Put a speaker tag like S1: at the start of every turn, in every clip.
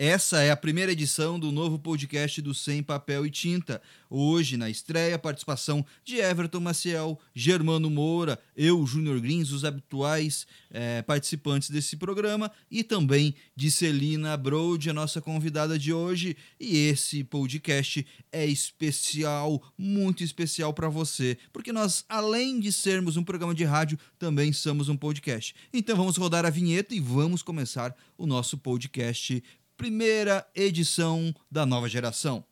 S1: Essa é a primeira edição do novo podcast do Sem Papel e Tinta. Hoje, na estreia, participação de Everton Maciel, Germano Moura, eu, Júnior Grins, os habituais é, participantes desse programa, e também de Celina Brode, a nossa convidada de hoje. E esse podcast é especial, muito especial para você, porque nós, além de sermos um programa de rádio, também somos um podcast. Então vamos rodar a vinheta e vamos começar o nosso podcast primeira edição da nova geração.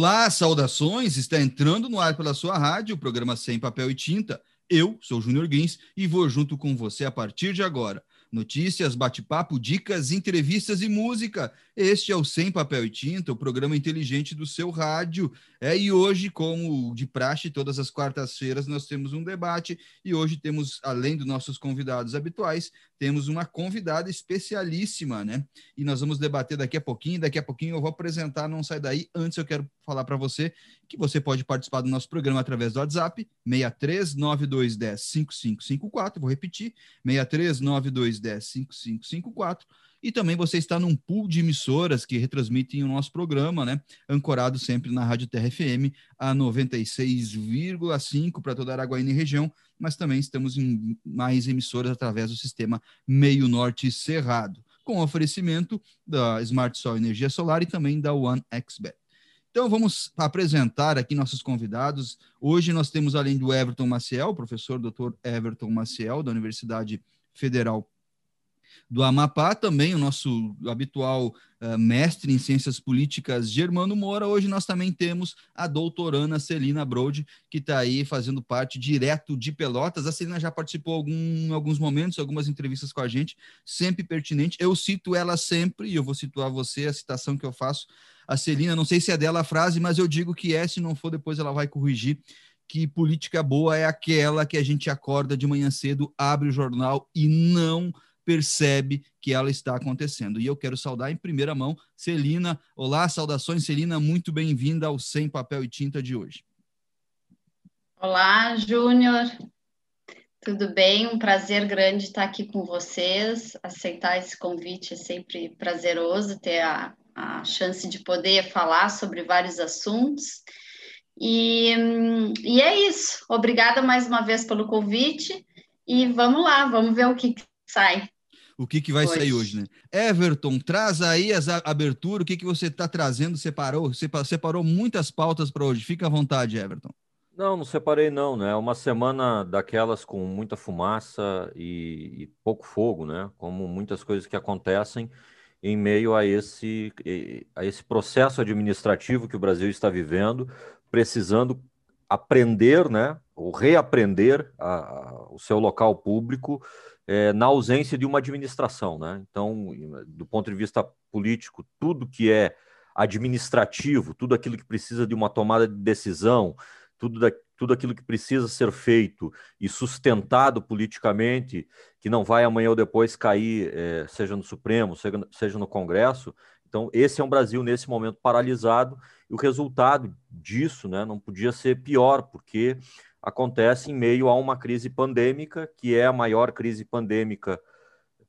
S1: Olá, saudações! Está entrando no ar pela sua rádio o programa Sem Papel e Tinta. Eu sou Júnior Grins e vou junto com você a partir de agora. Notícias, bate-papo, dicas, entrevistas e música. Este é o Sem Papel e Tinta, o programa inteligente do seu rádio. É, e hoje, como de praxe, todas as quartas-feiras nós temos um debate e hoje temos, além dos nossos convidados habituais, temos uma convidada especialíssima, né? E nós vamos debater daqui a pouquinho, daqui a pouquinho eu vou apresentar, não sai daí. Antes eu quero falar para você que você pode participar do nosso programa através do WhatsApp, 639210 5554, vou repetir, 639210 5554 e também você está num pool de emissoras que retransmitem o nosso programa, né? Ancorado sempre na Rádio Terra FM, a 96,5 para toda a Araguaína e região, mas também estamos em mais emissoras através do sistema Meio Norte Cerrado, com oferecimento da Smart Sol Energia Solar e também da OneXBet. Então vamos apresentar aqui nossos convidados. Hoje nós temos, além do Everton Maciel, professor Dr. Everton Maciel, da Universidade Federal do Amapá, também o nosso habitual uh, mestre em ciências políticas, Germano Moura. Hoje nós também temos a doutorana Celina Brode, que está aí fazendo parte direto de Pelotas. A Celina já participou algum, em alguns momentos, algumas entrevistas com a gente, sempre pertinente. Eu cito ela sempre, e eu vou situar você, a citação que eu faço. A Celina, não sei se é dela a frase, mas eu digo que é, se não for, depois ela vai corrigir que política boa é aquela que a gente acorda de manhã cedo, abre o jornal e não percebe que ela está acontecendo. E eu quero saudar em primeira mão Celina. Olá, saudações, Celina, muito bem-vinda ao Sem Papel e Tinta de hoje.
S2: Olá, Júnior. Tudo bem? Um prazer grande estar aqui com vocês. Aceitar esse convite é sempre prazeroso ter a, a chance de poder falar sobre vários assuntos. E, e é isso. Obrigada mais uma vez pelo convite. E vamos lá, vamos ver o que sai
S1: o que, que vai hoje. sair hoje, né? Everton, traz aí as aberturas, o que, que você está trazendo, separou, separou muitas pautas para hoje. Fica à vontade, Everton.
S3: Não, não separei não, né? É uma semana daquelas com muita fumaça e, e, pouco fogo, né? Como muitas coisas que acontecem em meio a esse, a esse processo administrativo que o Brasil está vivendo, precisando aprender, né? Ou reaprender a, a, o seu local público é, na ausência de uma administração. Né? Então, do ponto de vista político, tudo que é administrativo, tudo aquilo que precisa de uma tomada de decisão, tudo, da, tudo aquilo que precisa ser feito e sustentado politicamente, que não vai amanhã ou depois cair, é, seja no Supremo, seja, seja no Congresso. Então, esse é um Brasil nesse momento paralisado, e o resultado disso né, não podia ser pior, porque acontece em meio a uma crise pandêmica, que é a maior crise pandêmica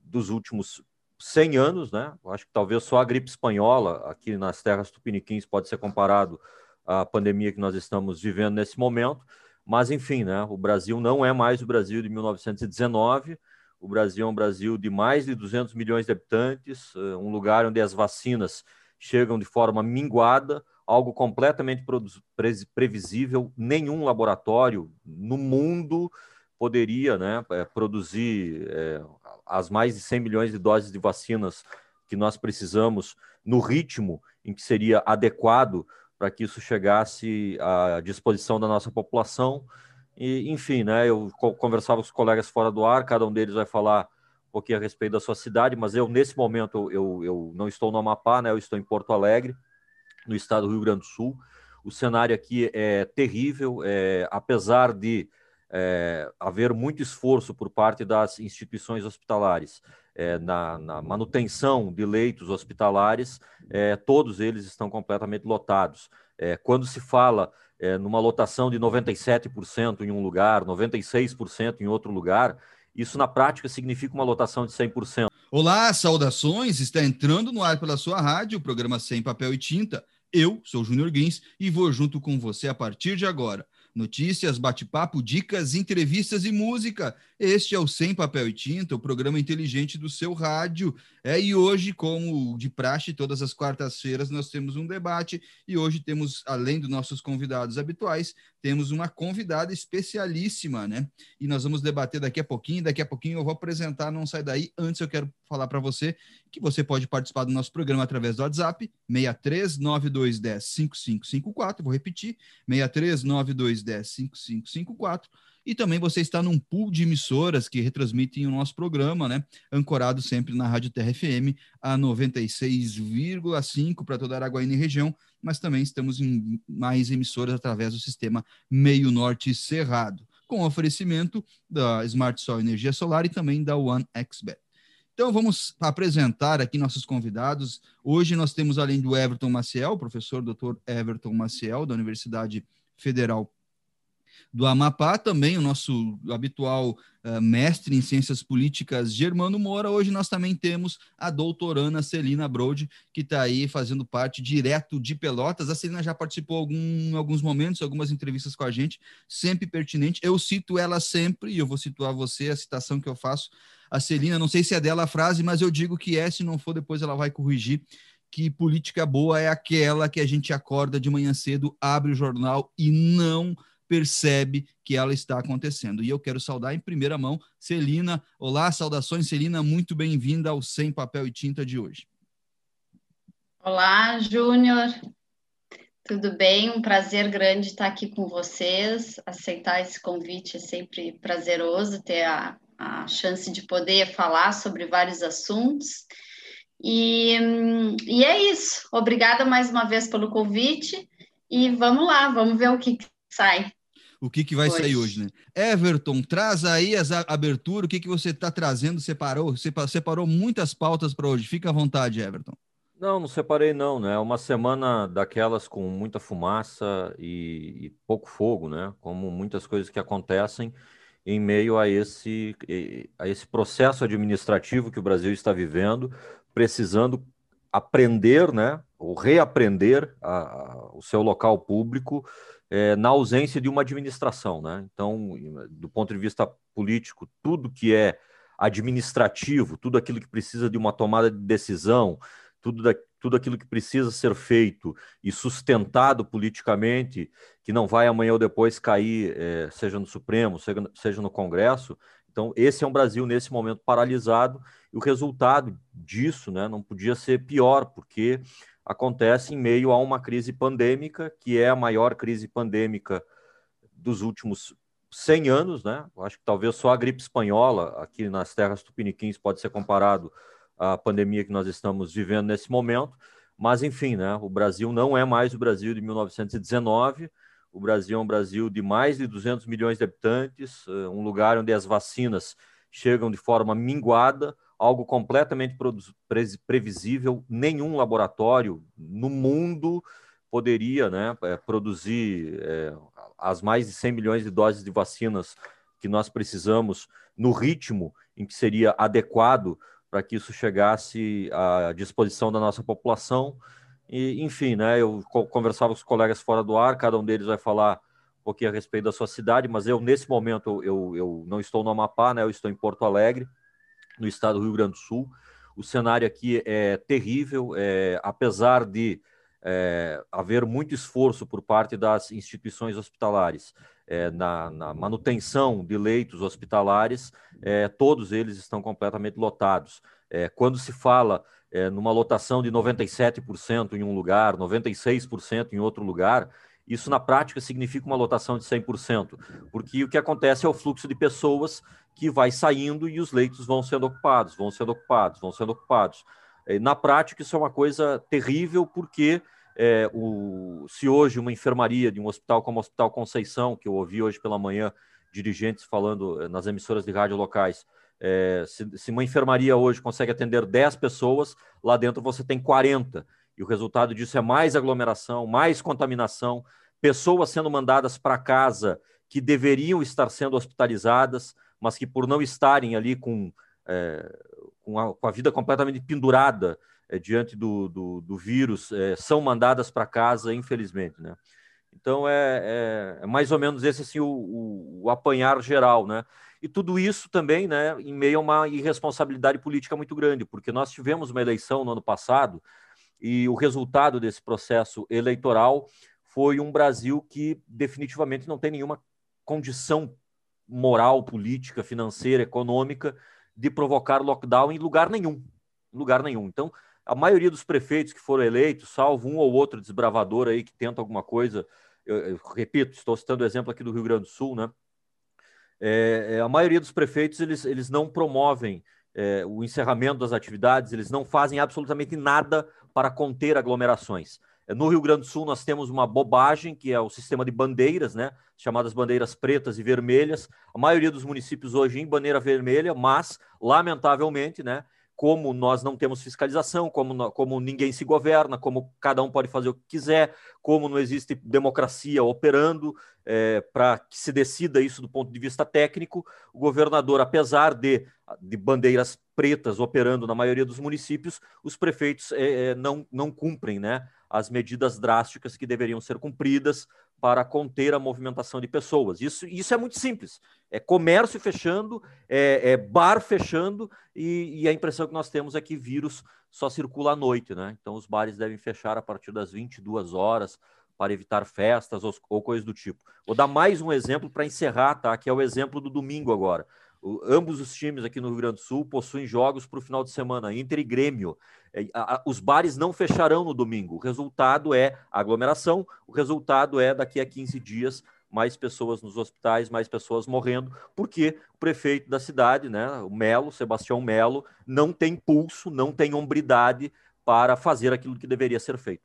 S3: dos últimos 100 anos, né? acho que talvez só a gripe espanhola aqui nas terras tupiniquins pode ser comparado à pandemia que nós estamos vivendo nesse momento. Mas, enfim, né? o Brasil não é mais o Brasil de 1919. O Brasil é um Brasil de mais de 200 milhões de habitantes, eh, um lugar onde as vacinas chegam de forma minguada, algo completamente previsível. Nenhum laboratório no mundo poderia né, é, produzir é, as mais de 100 milhões de doses de vacinas que nós precisamos no ritmo em que seria adequado para que isso chegasse à disposição da nossa população. E, enfim, né, eu conversava com os colegas fora do ar, cada um deles vai falar um pouquinho a respeito da sua cidade, mas eu, nesse momento, eu, eu não estou no Amapá, né? Eu estou em Porto Alegre, no estado do Rio Grande do Sul. O cenário aqui é terrível, é, apesar de é, haver muito esforço por parte das instituições hospitalares é, na, na, manutenção de leitos hospitalares, é, todos eles estão completamente lotados. É, quando se fala é, numa lotação de 97% em um lugar, 96% em outro lugar, isso, na prática, significa uma lotação de 100%.
S1: Olá, saudações! Está entrando no ar pela sua rádio o programa Sem Papel e Tinta. Eu sou Júnior Guins e vou junto com você a partir de agora. Notícias, bate-papo, dicas, entrevistas e música. Este é o Sem Papel e Tinta, o programa inteligente do seu rádio. É, e hoje, como de praxe, todas as quartas-feiras nós temos um debate e hoje temos, além dos nossos convidados habituais, temos uma convidada especialíssima, né? E nós vamos debater daqui a pouquinho. Daqui a pouquinho eu vou apresentar, não sai daí. Antes eu quero falar para você que você pode participar do nosso programa através do WhatsApp, 639210 5554. Vou repetir, 639210 5554 e também você está num pool de emissoras que retransmitem o nosso programa, né? Ancorado sempre na Rádio Terra FM, a 96,5 para toda a Araguaína e região, mas também estamos em mais emissoras através do sistema Meio Norte Cerrado, com oferecimento da Smart Sol Energia Solar e também da One XBet. Então vamos apresentar aqui nossos convidados. Hoje nós temos, além do Everton Maciel, professor Dr. Everton Maciel, da Universidade Federal do Amapá, também o nosso habitual uh, mestre em ciências políticas, Germano Moura. Hoje nós também temos a doutorana Celina Brode, que está aí fazendo parte direto de Pelotas. A Celina já participou algum, em alguns momentos, algumas entrevistas com a gente, sempre pertinente. Eu cito ela sempre, e eu vou situar você, a citação que eu faço. A Celina, não sei se é dela a frase, mas eu digo que é, se não for, depois ela vai corrigir que política boa é aquela que a gente acorda de manhã cedo, abre o jornal e não percebe que ela está acontecendo. E eu quero saudar em primeira mão Celina. Olá, saudações, Celina, muito bem-vinda ao Sem Papel e Tinta de hoje.
S2: Olá, Júnior. Tudo bem? Um prazer grande estar aqui com vocês. Aceitar esse convite é sempre prazeroso ter a, a chance de poder falar sobre vários assuntos. E, e é isso. Obrigada mais uma vez pelo convite. E vamos lá, vamos ver o que sai
S1: o que, que vai hoje. sair hoje, né? Everton, traz aí as aberturas, o que, que você está trazendo, separou? Separou muitas pautas para hoje. Fica à vontade, Everton.
S3: Não, não separei não, né? É uma semana daquelas com muita fumaça e, e, pouco fogo, né? Como muitas coisas que acontecem em meio a esse, a esse processo administrativo que o Brasil está vivendo, precisando aprender, né? Ou reaprender a, a, o seu local público é, na ausência de uma administração. Né? Então, do ponto de vista político, tudo que é administrativo, tudo aquilo que precisa de uma tomada de decisão, tudo, da, tudo aquilo que precisa ser feito e sustentado politicamente, que não vai amanhã ou depois cair, é, seja no Supremo, seja, seja no Congresso. Então, esse é um Brasil nesse momento paralisado, e o resultado disso né, não podia ser pior, porque acontece em meio a uma crise pandêmica, que é a maior crise pandêmica dos últimos 100 anos, né? Eu acho que talvez só a gripe espanhola aqui nas terras tupiniquins pode ser comparado à pandemia que nós estamos vivendo nesse momento. Mas, enfim, né? O Brasil não é mais o Brasil de 1919. O Brasil é um Brasil de mais de 200 milhões de habitantes, eh, um lugar onde as vacinas chegam de forma minguada, algo completamente previsível. Nenhum laboratório no mundo poderia né, é, produzir é, as mais de 100 milhões de doses de vacinas que nós precisamos no ritmo em que seria adequado para que isso chegasse à disposição da nossa população. E, enfim, né, eu conversava com os colegas fora do ar, cada um deles vai falar um pouquinho a respeito da sua cidade, mas eu, nesse momento, eu, eu não estou no Amapá, né, eu estou em Porto Alegre, no estado do Rio Grande do Sul. O cenário aqui é terrível, é, apesar de é, haver muito esforço por parte das instituições hospitalares é, na, na, manutenção de leitos hospitalares, é, todos eles estão completamente lotados. É, quando se fala é, numa lotação de 97% em um lugar, 96% em outro lugar, isso na prática significa uma lotação de 100%, porque o que acontece é o fluxo de pessoas que vai saindo e os leitos vão sendo ocupados, vão sendo ocupados, vão sendo ocupados. Na prática, isso é uma coisa terrível, porque é, o, se hoje uma enfermaria de um hospital como o Hospital Conceição, que eu ouvi hoje pela manhã dirigentes falando nas emissoras de rádio locais, é, se, se, uma enfermaria hoje consegue atender 10 pessoas, lá dentro você tem 40. E o resultado disso é mais aglomeração, mais contaminação, pessoas sendo mandadas para casa que deveriam estar sendo hospitalizadas, mas que por não estarem ali com, é, com, a, com a, vida completamente pendurada é, diante do, do, do vírus, é, são mandadas para casa, infelizmente. Né? Então, é, é, é, mais ou menos esse assim, o, o, o apanhar geral. Né? E tudo isso também né, em meio a uma irresponsabilidade política muito grande, porque nós tivemos uma eleição no ano passado e o resultado desse processo eleitoral foi um Brasil que definitivamente não tem nenhuma condição moral, política, financeira, econômica de provocar lockdown em lugar nenhum. Em lugar nenhum. Então, a maioria dos prefeitos que foram eleitos, salvo um ou outro desbravador aí que tenta alguma coisa, eu, eu repito, estou citando o exemplo aqui do Rio Grande do Sul, né? é, é, a maioria dos prefeitos eles, eles não promovem é, o encerramento das atividades, eles não fazem absolutamente nada para conter aglomerações. É, no Rio Grande do Sul, nós temos uma bobagem, que é o sistema de bandeiras, né, chamadas bandeiras pretas e vermelhas. A maioria dos municípios hoje em bandeira vermelha, mas, lamentavelmente, né, como nós não temos fiscalização, como, como ninguém se governa, como cada um pode fazer o que quiser, como não existe democracia operando é, para que se decida isso do ponto de vista técnico, o governador, apesar de, de bandeiras pretas operando na maioria dos municípios, os prefeitos é, é não, não cumprem né, as medidas drásticas que deveriam ser cumpridas para conter a movimentação de pessoas. Isso, isso é muito simples. É comércio fechando, é, é bar fechando, e, e, a impressão que nós temos é que vírus só circula à noite, né? Então os bares devem fechar a partir das 22 horas para evitar festas ou, ou coisas do tipo. Vou dar mais um exemplo para encerrar, tá? Que é o exemplo do domingo agora. O, ambos os times aqui no Rio Grande do Sul possuem jogos para o final de semana, Inter e Grêmio. É, os bares não fecharão no domingo. O resultado é aglomeração, o resultado é daqui a 15 dias mais pessoas nos hospitais, mais pessoas morrendo, porque o prefeito da cidade, né, o Melo, Sebastião Melo, não tem pulso, não tem hombridade para fazer aquilo que deveria ser feito.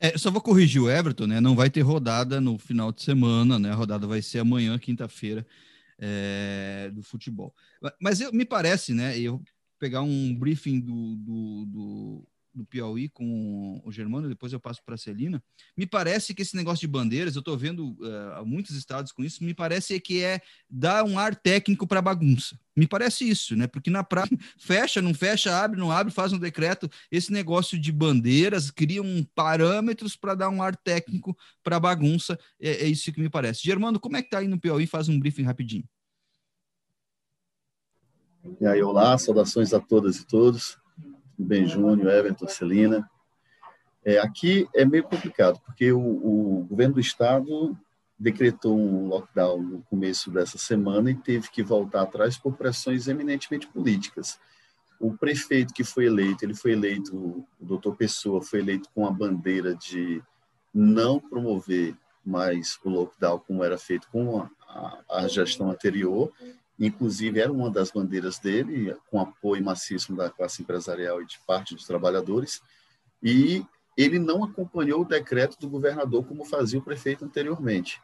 S1: É, só vou corrigir o Everton, né? Não vai ter rodada no final de semana, né? A rodada vai ser amanhã, quinta-feira é, do futebol. Mas eu, me parece, né? Eu pegar um briefing do, do, do, do Piauí com o Germano, depois eu passo para a Celina. Me parece que esse negócio de bandeiras, eu estou vendo uh, muitos estados com isso, me parece que é dar um ar técnico para bagunça. Me parece isso, né? Porque na prática, fecha, não fecha, abre, não abre, faz um decreto. Esse negócio de bandeiras criam parâmetros para dar um ar técnico para bagunça. É, é, isso que me parece. Germano, como é que tá aí no Piauí? Faz um briefing rapidinho.
S4: E aí, olá, saudações a todas e todos. Bem, Júnior, Everton, Celina. É, aqui é meio complicado, porque o, o governo do estado decretou um lockdown no começo dessa semana e teve que voltar atrás por pressões eminentemente políticas. O prefeito que foi eleito, ele foi eleito, o doutor Pessoa foi eleito com a bandeira de não promover mais o lockdown como era feito com a, a, a gestão anterior, inclusive era uma das bandeiras dele, com apoio maciço da classe empresarial e de parte dos trabalhadores, e ele não acompanhou o decreto do governador como fazia o prefeito anteriormente.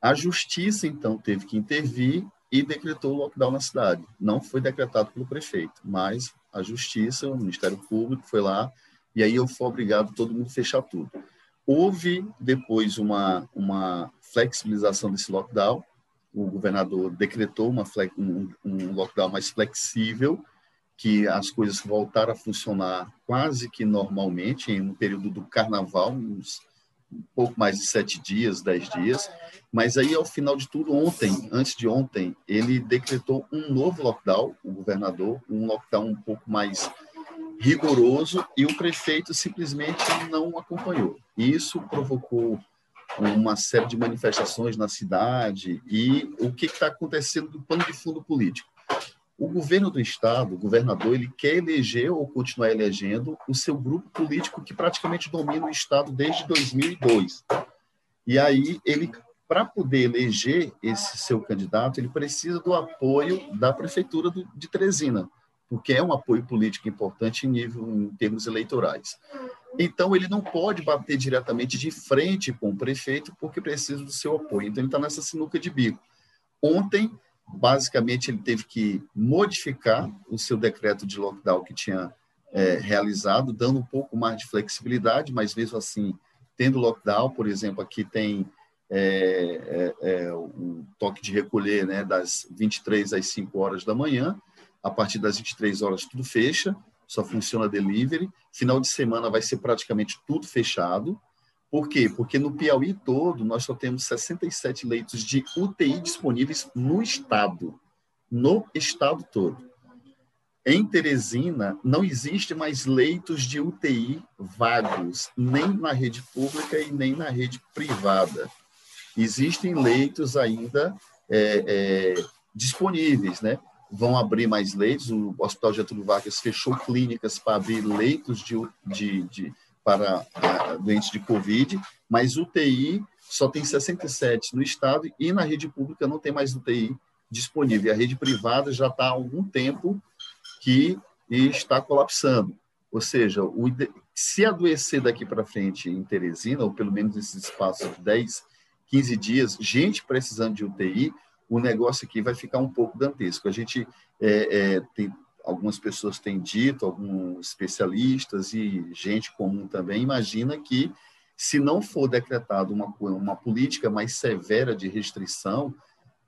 S4: A justiça, então, teve que intervir e decretou o lockdown na cidade. Não foi decretado pelo prefeito, mas a justiça, o Ministério Público foi lá e aí eu fui obrigado todo mundo a fechar tudo. Houve depois uma, uma flexibilização desse lockdown, o governador decretou uma, um, um lockdown mais flexível, que as coisas voltaram a funcionar quase que normalmente, em um período do carnaval, uns um pouco mais de sete dias, dez dias. Mas aí, ao final de tudo, ontem, antes de ontem, ele decretou um novo lockdown, o governador, um lockdown um pouco mais rigoroso, e o prefeito simplesmente não acompanhou. Isso provocou uma série de manifestações na cidade e o que está acontecendo do pano de fundo político. O governo do estado, o governador, ele quer eleger ou continuar elegendo o seu grupo político que praticamente domina o estado desde 2002. E aí ele para poder eleger esse seu candidato, ele precisa do apoio da prefeitura de Teresina, porque é um apoio político importante em nível em termos eleitorais. Então ele não pode bater diretamente de frente com o prefeito porque precisa do seu apoio. Então ele está nessa sinuca de bico. Ontem, basicamente, ele teve que modificar o seu decreto de lockdown que tinha é, realizado, dando um pouco mais de flexibilidade, mas mesmo assim tendo lockdown, por exemplo, aqui tem é, é, é, um toque de recolher né, das 23 às 5 horas da manhã. A partir das 23 horas tudo fecha, só funciona delivery. Final de semana vai ser praticamente tudo fechado. Por quê? Porque no Piauí todo nós só temos 67 leitos de UTI disponíveis no estado. No estado todo. Em Teresina, não existe mais leitos de UTI vagos, nem na rede pública e nem na rede privada existem leitos ainda é, é, disponíveis, né? Vão abrir mais leitos. O Hospital Getúlio Vargas fechou clínicas para abrir leitos de, de, de para a, doentes de Covid, mas UTI só tem 67 no estado e na rede pública não tem mais UTI disponível. A rede privada já está há algum tempo que está colapsando. Ou seja, o, se adoecer daqui para frente em Teresina, ou pelo menos nesses espaços de 10 15 dias, gente precisando de UTI, o negócio aqui vai ficar um pouco dantesco. A gente é, é, tem algumas pessoas têm dito, alguns especialistas e gente comum também imagina que se não for decretado uma, uma política mais severa de restrição,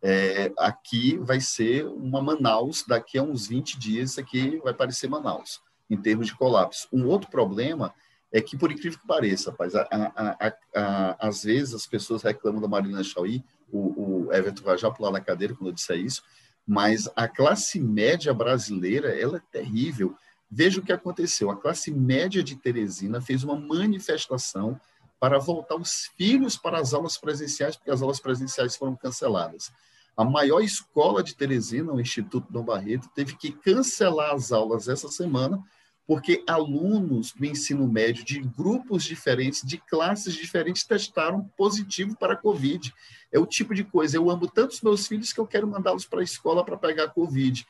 S4: é, aqui vai ser uma Manaus, daqui a uns 20 dias aqui vai parecer Manaus, em termos de colapso. Um outro problema é que, por incrível que pareça, rapaz, a, a, a, às vezes as pessoas reclamam da Marina Chauí, o, o Everton vai já pular na cadeira quando eu disser isso, mas a classe média brasileira, ela é terrível. Veja o que aconteceu. A classe média de Teresina fez uma manifestação para voltar os filhos para as aulas presenciais, porque as aulas presenciais foram canceladas. A maior escola de Teresina, o Instituto Dom Barreto, teve que cancelar as aulas essa semana porque alunos do ensino médio de grupos diferentes, de classes diferentes, testaram positivo para a Covid. É o tipo de coisa. Eu amo tantos meus filhos que eu quero mandá-los para a escola para pegar a Covid.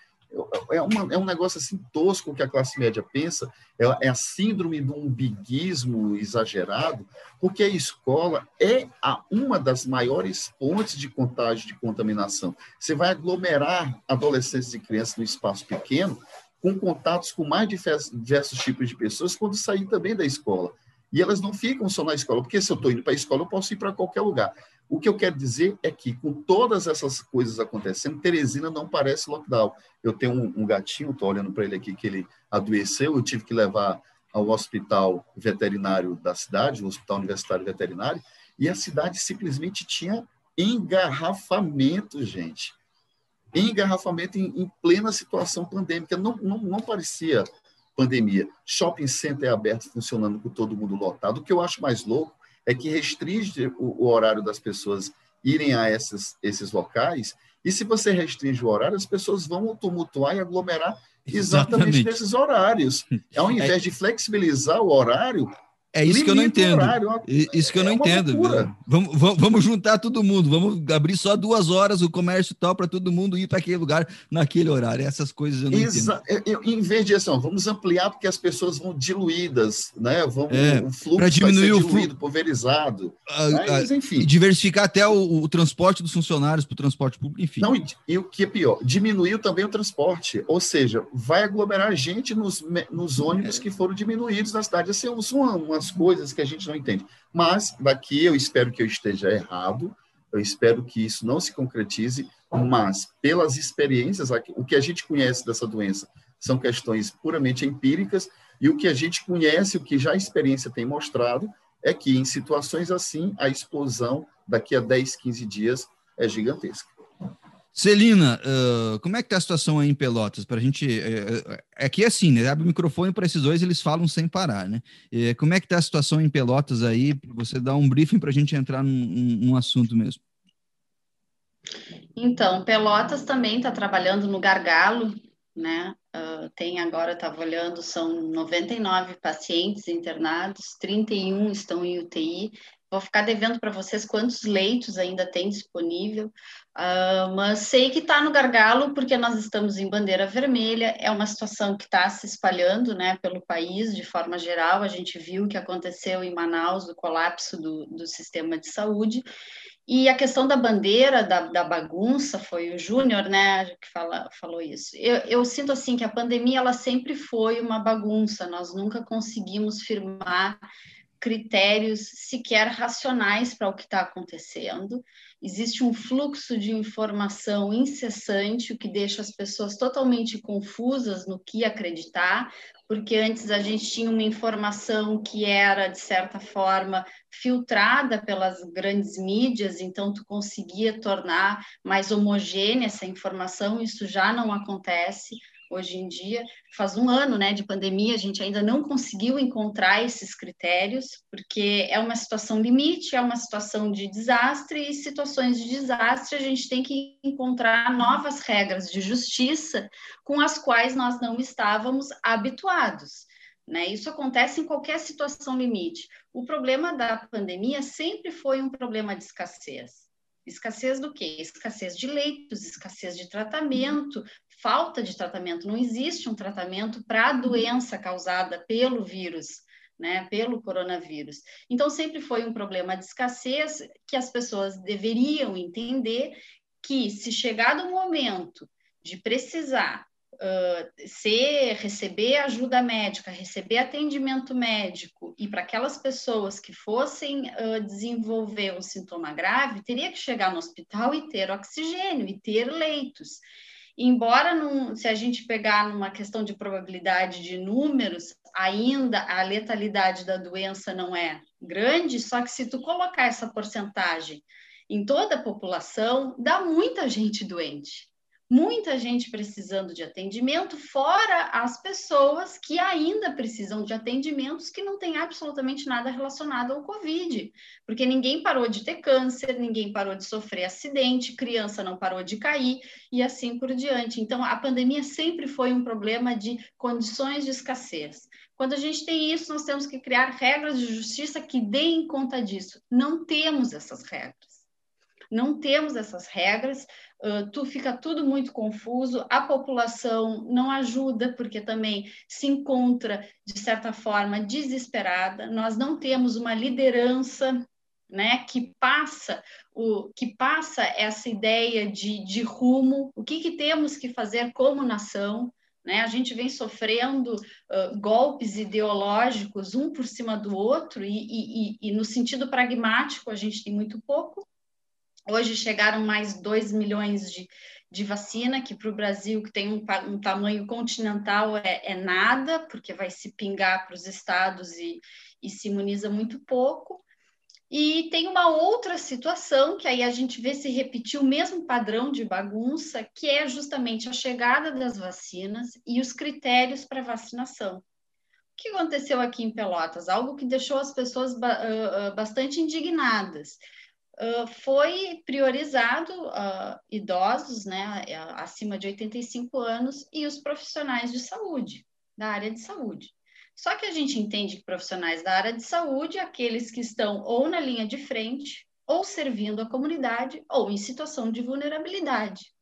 S4: É, uma, é, um negócio assim tosco que a classe média pensa, é, é a síndrome do umbiguismo exagerado, porque a escola é a, uma das maiores fontes de contágio, de contaminação. Você vai aglomerar adolescentes e crianças no espaço pequeno, com contatos com mais diversos tipos de pessoas quando sair também da escola. E elas não ficam só na escola, porque se eu estou indo para a escola, eu posso ir para qualquer lugar. O que eu quero dizer é que, com todas essas coisas acontecendo, Teresina não parece lockdown. Eu tenho um, um gatinho, estou olhando para ele aqui, que ele adoeceu, eu tive que levar ao hospital veterinário da cidade, o Hospital Universitário Veterinário, e a cidade simplesmente tinha engarrafamento, gente engarrafamento em, em plena situação pandêmica. Não, não, não parecia pandemia. Shopping center aberto, funcionando com todo mundo lotado. O que eu acho mais louco é que restringe o, o horário das pessoas irem a esses, esses locais. E se você restringe o horário, as pessoas vão tumultuar e aglomerar exatamente, exatamente. nesses horários. Ao invés é. de flexibilizar o horário,
S1: é isso que eu não entendo. Horário, isso que eu não é entendo. Vamos, vamos, vamos, juntar todo mundo, vamos abrir só duas horas o comércio e tal para todo mundo ir para aquele lugar naquele horário. Essas coisas eu não Exa entendo.
S4: Eu, em vez de assim, vamos ampliar porque as pessoas vão diluídas, né? Vamos,
S1: é, o fluxo diminuir vai ser diluído,
S4: pulverizado. A, mas, enfim.
S1: Diversificar até o, o transporte dos funcionários para o transporte público, enfim.
S4: Não, e, e, o que é pior, diminuiu também o transporte. Ou seja, vai aglomerar gente nos, nos ônibus é. que foram diminuídos na cidade. Assim, são umas coisas que a gente não entende. Mas daqui eu espero que eu esteja errado, eu espero que isso não se concretize, mas pelas experiências, o que a gente conhece dessa doença são questões puramente empíricas, e o que a gente conhece, o que já a experiência tem mostrado, é que em situações assim, a explosão daqui a 10, 15 dias é gigantesca.
S1: Celina, uh, como é que tá a situação aí em Pelotas? Para a gente. É, é, aqui é assim, né? Abre o microfone para esses dois, eles falam sem parar, né? É, como é que tá a situação em Pelotas aí? Você dá um briefing para a gente entrar num, num, assunto mesmo.
S2: Então, Pelotas também está trabalhando no gargalo, né? Uh, tem agora, estava olhando, são 99 pacientes internados, 31 estão em UTI, vou ficar devendo para vocês quantos leitos ainda tem disponível, uh, mas sei que está no gargalo porque nós estamos em bandeira vermelha, é uma situação que está se espalhando né, pelo país de forma geral, a gente viu o que aconteceu em Manaus, do colapso do, do sistema de saúde, e a questão da bandeira, da, da bagunça, foi o Júnior, né, que fala, falou isso. Eu, eu, sinto assim que a pandemia ela sempre foi uma bagunça. Nós nunca conseguimos firmar critérios sequer racionais para o que está acontecendo. Existe um fluxo de informação incessante, o que deixa as pessoas totalmente confusas no que acreditar porque antes a gente tinha uma informação que era, de certa forma, filtrada pelas grandes mídias, então tu conseguia tornar mais homogênea essa informação, isso já não acontece hoje em dia. Faz um ano né, de pandemia, a gente ainda não conseguiu encontrar esses critérios, porque é uma situação limite, é uma situação de desastre, e situações de desastre a gente tem que encontrar novas regras de justiça com as quais nós não estávamos habituados. Né? Isso acontece em qualquer situação limite. O problema da pandemia sempre foi um problema de escassez. Escassez do quê? Escassez de leitos, escassez de tratamento, falta de tratamento. Não existe um tratamento para a doença causada pelo vírus, né, pelo coronavírus. Então, sempre foi um problema de escassez que as pessoas deveriam entender que, se chegar no momento de precisar uh, ser, receber ajuda médica, receber atendimento médico, e para aquelas pessoas que fossem uh, desenvolver um sintoma grave, teria que chegar no hospital e ter oxigênio e ter leitos. Embora, num, se a gente pegar numa questão de probabilidade de números, ainda a letalidade da doença não é grande, só que se tu colocar essa porcentagem em toda a população, dá muita gente doente muita gente precisando de atendimento, fora as pessoas que ainda precisam de atendimentos que não têm absolutamente nada relacionado ao Covid, porque ninguém parou de ter câncer, ninguém parou de sofrer acidente, criança não parou de cair e assim por diante. Então, a pandemia sempre foi um problema de condições de escassez. Quando a gente tem isso, nós temos que criar regras de justiça que deem conta disso. Não temos essas regras não temos essas regras, uh, tu fica tudo muito confuso, a população não ajuda, porque também se encontra, de certa forma, desesperada, nós não temos uma liderança né, que passa o que passa essa ideia de, de rumo, o que, que temos que fazer como nação, né? A gente vem sofrendo uh, golpes ideológicos um por cima do outro, e, e, e, no sentido pragmático a gente tem muito pouco, Hoje chegaram mais 2 milhões de, de vacina, que para o Brasil, que tem um, um tamanho continental, é, é, nada, porque vai se pingar para os estados e, e se imuniza muito pouco. E tem uma outra situação que aí a gente vê se repetir o mesmo padrão de bagunça, que é justamente a chegada das vacinas e os critérios para vacinação. O que aconteceu aqui em Pelotas? Algo que deixou as pessoas bastante indignadas foi priorizado uh, idosos, né, acima de 85 anos, e os profissionais de saúde, da área de saúde. Só que a gente entende que profissionais da área de saúde, aqueles que estão ou na linha de frente, ou servindo a comunidade, ou em situação de vulnerabilidade.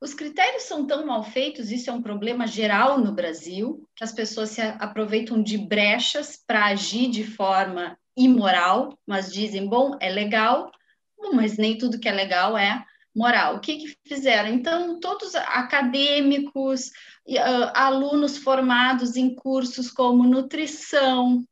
S2: Os critérios são tão mal feitos, isso é um problema geral no Brasil, que as pessoas se aproveitam de brechas para agir de forma imoral, mas dizem, bom, é legal, mas nem tudo que é legal é moral. O que, que fizeram? Então, todos acadêmicos, uh, alunos formados em cursos como nutrição,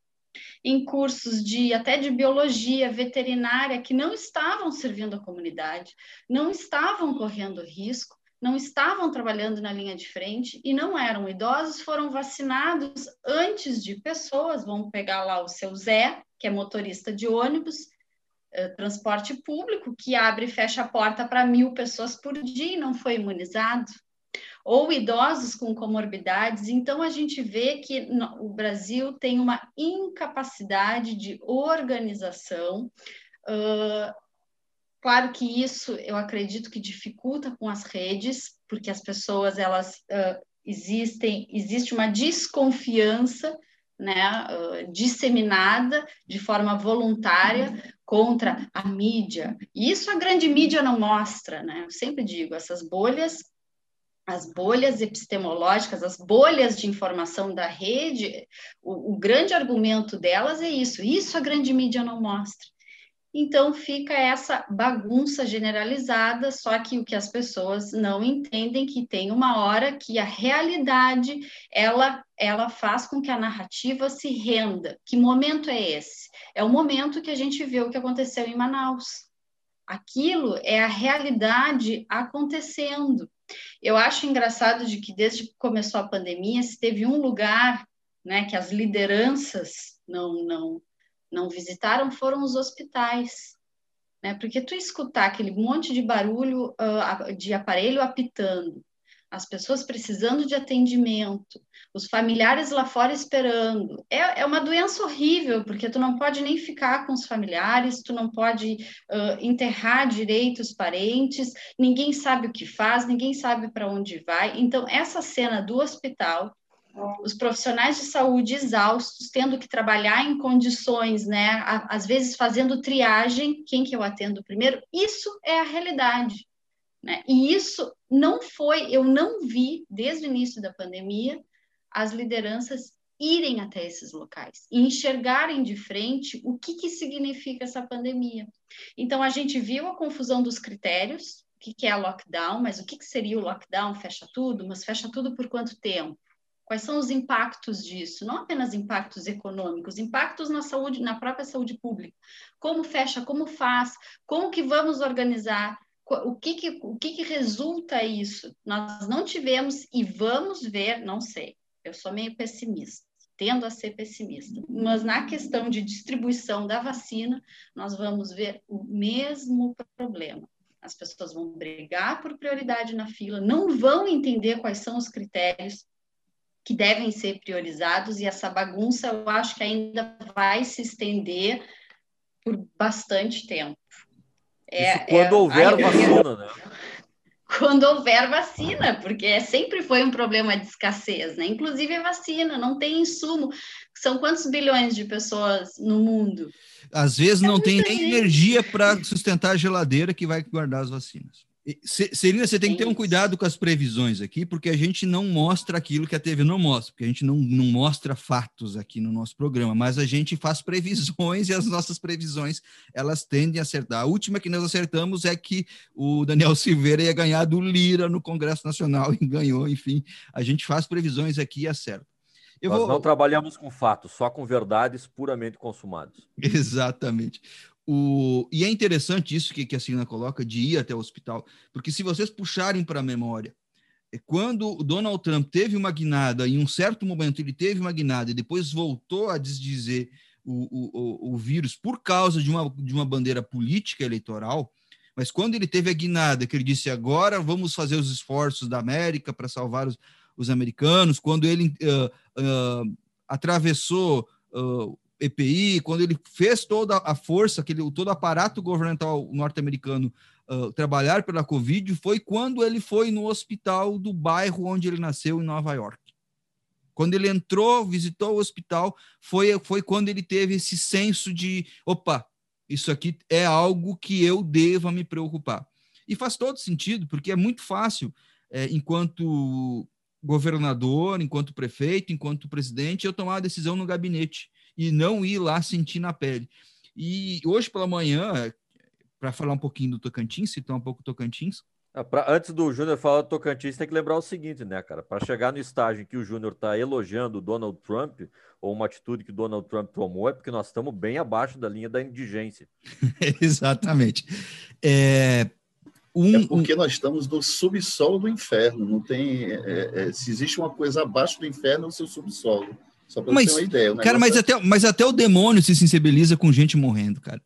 S2: em cursos de até de biologia veterinária que não estavam servindo a comunidade, não estavam correndo risco, não estavam trabalhando na linha de frente e não eram idosos, foram vacinados antes de pessoas. Vamos pegar lá o seu Zé, que é motorista de ônibus, transporte público que abre e fecha a porta para mil pessoas por dia e não foi imunizado, ou idosos com comorbidades. Então, a gente vê que o Brasil tem uma incapacidade de organização. Uh, claro que isso eu acredito que dificulta com as redes, porque as pessoas elas uh, existem, existe uma desconfiança né, disseminada de forma voluntária contra a mídia. E isso a grande mídia não mostra, né? Eu sempre digo, essas bolhas, as bolhas epistemológicas, as bolhas de informação da rede, o, o grande argumento delas é isso. Isso a grande mídia não mostra. Então fica essa bagunça generalizada, só que o que as pessoas não entendem que tem uma hora que a realidade ela ela faz com que a narrativa se renda. Que momento é esse? É o momento que a gente vê o que aconteceu em Manaus. Aquilo é a realidade acontecendo. Eu acho engraçado de que desde que começou a pandemia, se teve um lugar, né, que as lideranças não não não visitaram foram os hospitais. Né? Porque tu escutar aquele monte de barulho uh, de aparelho apitando, as pessoas precisando de atendimento, os familiares lá fora esperando. É, é, uma doença horrível, porque tu não pode nem ficar com os familiares, tu não pode uh, enterrar direito os parentes, ninguém sabe o que faz, ninguém sabe para onde vai. Então, essa cena do hospital os profissionais de saúde exaustos, tendo que trabalhar em condições, né, às vezes fazendo triagem, quem que eu atendo primeiro, isso é a realidade, né? E isso não foi, eu não vi desde o início da pandemia as lideranças irem até esses locais e enxergarem de frente o que que significa essa pandemia. Então a gente viu a confusão dos critérios, o que que é lockdown, mas o que que seria o lockdown? Fecha tudo, mas fecha tudo por quanto tempo? Quais são os impactos disso? Não apenas impactos econômicos, impactos na saúde, na própria saúde pública. Como fecha, como faz, como que vamos organizar, o que que, o que, que resulta isso? Nós não tivemos e vamos ver, não sei, eu sou meio pessimista, tendo a ser pessimista, mas na questão de distribuição da vacina, nós vamos ver o mesmo problema. As pessoas vão brigar por prioridade na fila, não vão entender quais são os critérios, que devem ser priorizados, e essa bagunça eu acho que ainda vai se estender por bastante tempo.
S3: É, Isso quando é, houver vacina, né?
S2: Quando houver vacina, porque sempre foi um problema de escassez, né? Inclusive a vacina, não tem insumo. São quantos bilhões de pessoas no mundo?
S1: Às vezes é não tem nem gente. energia para sustentar a geladeira que vai guardar as vacinas. Serena, você tem que ter um cuidado com as previsões aqui, porque a gente não mostra aquilo que a TV não mostra, porque a gente não, não mostra fatos aqui no nosso programa, mas a gente faz previsões e as nossas previsões elas tendem a acertar. A última que nós acertamos é que o Daniel Silveira ia ganhar do Lira no Congresso Nacional e ganhou, enfim. A gente faz previsões aqui e acerta.
S3: Eu Nós vou... não trabalhamos com fatos, só com verdades puramente consumadas.
S1: Exatamente. O, e é interessante isso que, que a Celina coloca, de ir até o hospital, porque se vocês puxarem para a memória, é quando Donald Trump teve uma guinada, em um certo momento ele teve uma guinada e depois voltou a desdizer o, o, o vírus por causa de uma, de uma bandeira política eleitoral, mas quando ele teve a guinada, que ele disse agora vamos fazer os esforços da América para salvar os, os, americanos, quando ele uh, uh, atravessou uh, EPI, quando ele fez toda a força, aquele, todo o aparato governamental norte-americano uh, trabalhar pela Covid, foi quando ele foi no hospital do bairro onde ele nasceu, em Nova York. Quando ele entrou, visitou o hospital, foi, foi quando ele teve esse senso de: opa, isso aqui é algo que eu deva me preocupar. E faz todo sentido, porque é muito fácil, é, enquanto governador, enquanto prefeito, enquanto presidente, eu tomar a decisão no gabinete e não ir lá sentir na pele. E hoje pela manhã, para falar um pouquinho do Tocantins, citar um pouco o Tocantins.
S3: Ah, pra, antes do Júnior falar do Tocantins, tem que lembrar o seguinte, né, cara? Para chegar no estágio em que o Júnior está elogiando o Donald Trump, ou uma atitude que o Donald Trump tomou, é porque nós estamos bem abaixo da linha da indigência.
S1: Exatamente. É,
S4: um, é porque um... nós estamos no subsolo do inferno. Não tem. É, é, se existe uma coisa abaixo do inferno, é o seu subsolo. Só para ter uma ideia.
S1: Cara, mas, é... até, mas até o demônio se sensibiliza com gente morrendo, cara.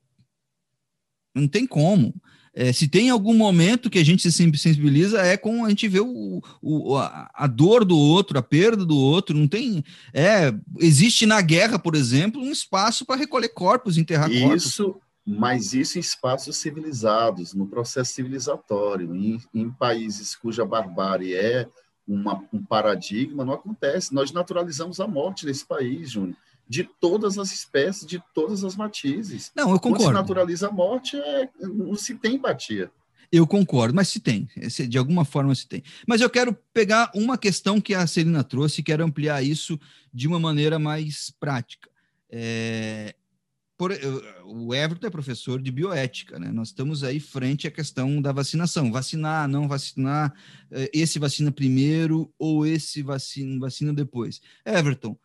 S1: Não tem como. É, se tem algum momento que a gente se sensibiliza, é com a gente vê o, o, a, a, dor do outro, a perda do outro. Não tem. É, existe na guerra, por exemplo, um espaço para recolher corpos, enterrar
S4: isso,
S1: corpos.
S4: Isso, mas isso em espaços civilizados, no processo civilizatório, em, em países cuja barbárie é uma, um paradigma, não acontece. Nós naturalizamos a morte nesse país, Júnior, de todas as espécies, de todas as matizes.
S1: Não, eu concordo.
S4: Quando se naturaliza a morte, é, não se tem empatia.
S1: Eu concordo, mas se tem, de alguma forma se tem. Mas eu quero pegar uma questão que a Celina trouxe e quero ampliar isso de uma maneira mais prática. É, por, o Everton é professor de bioética, né? Nós estamos aí frente à questão da vacinação. Vacinar, não vacinar, é, esse vacina primeiro ou esse vacina, vacina depois. Everton,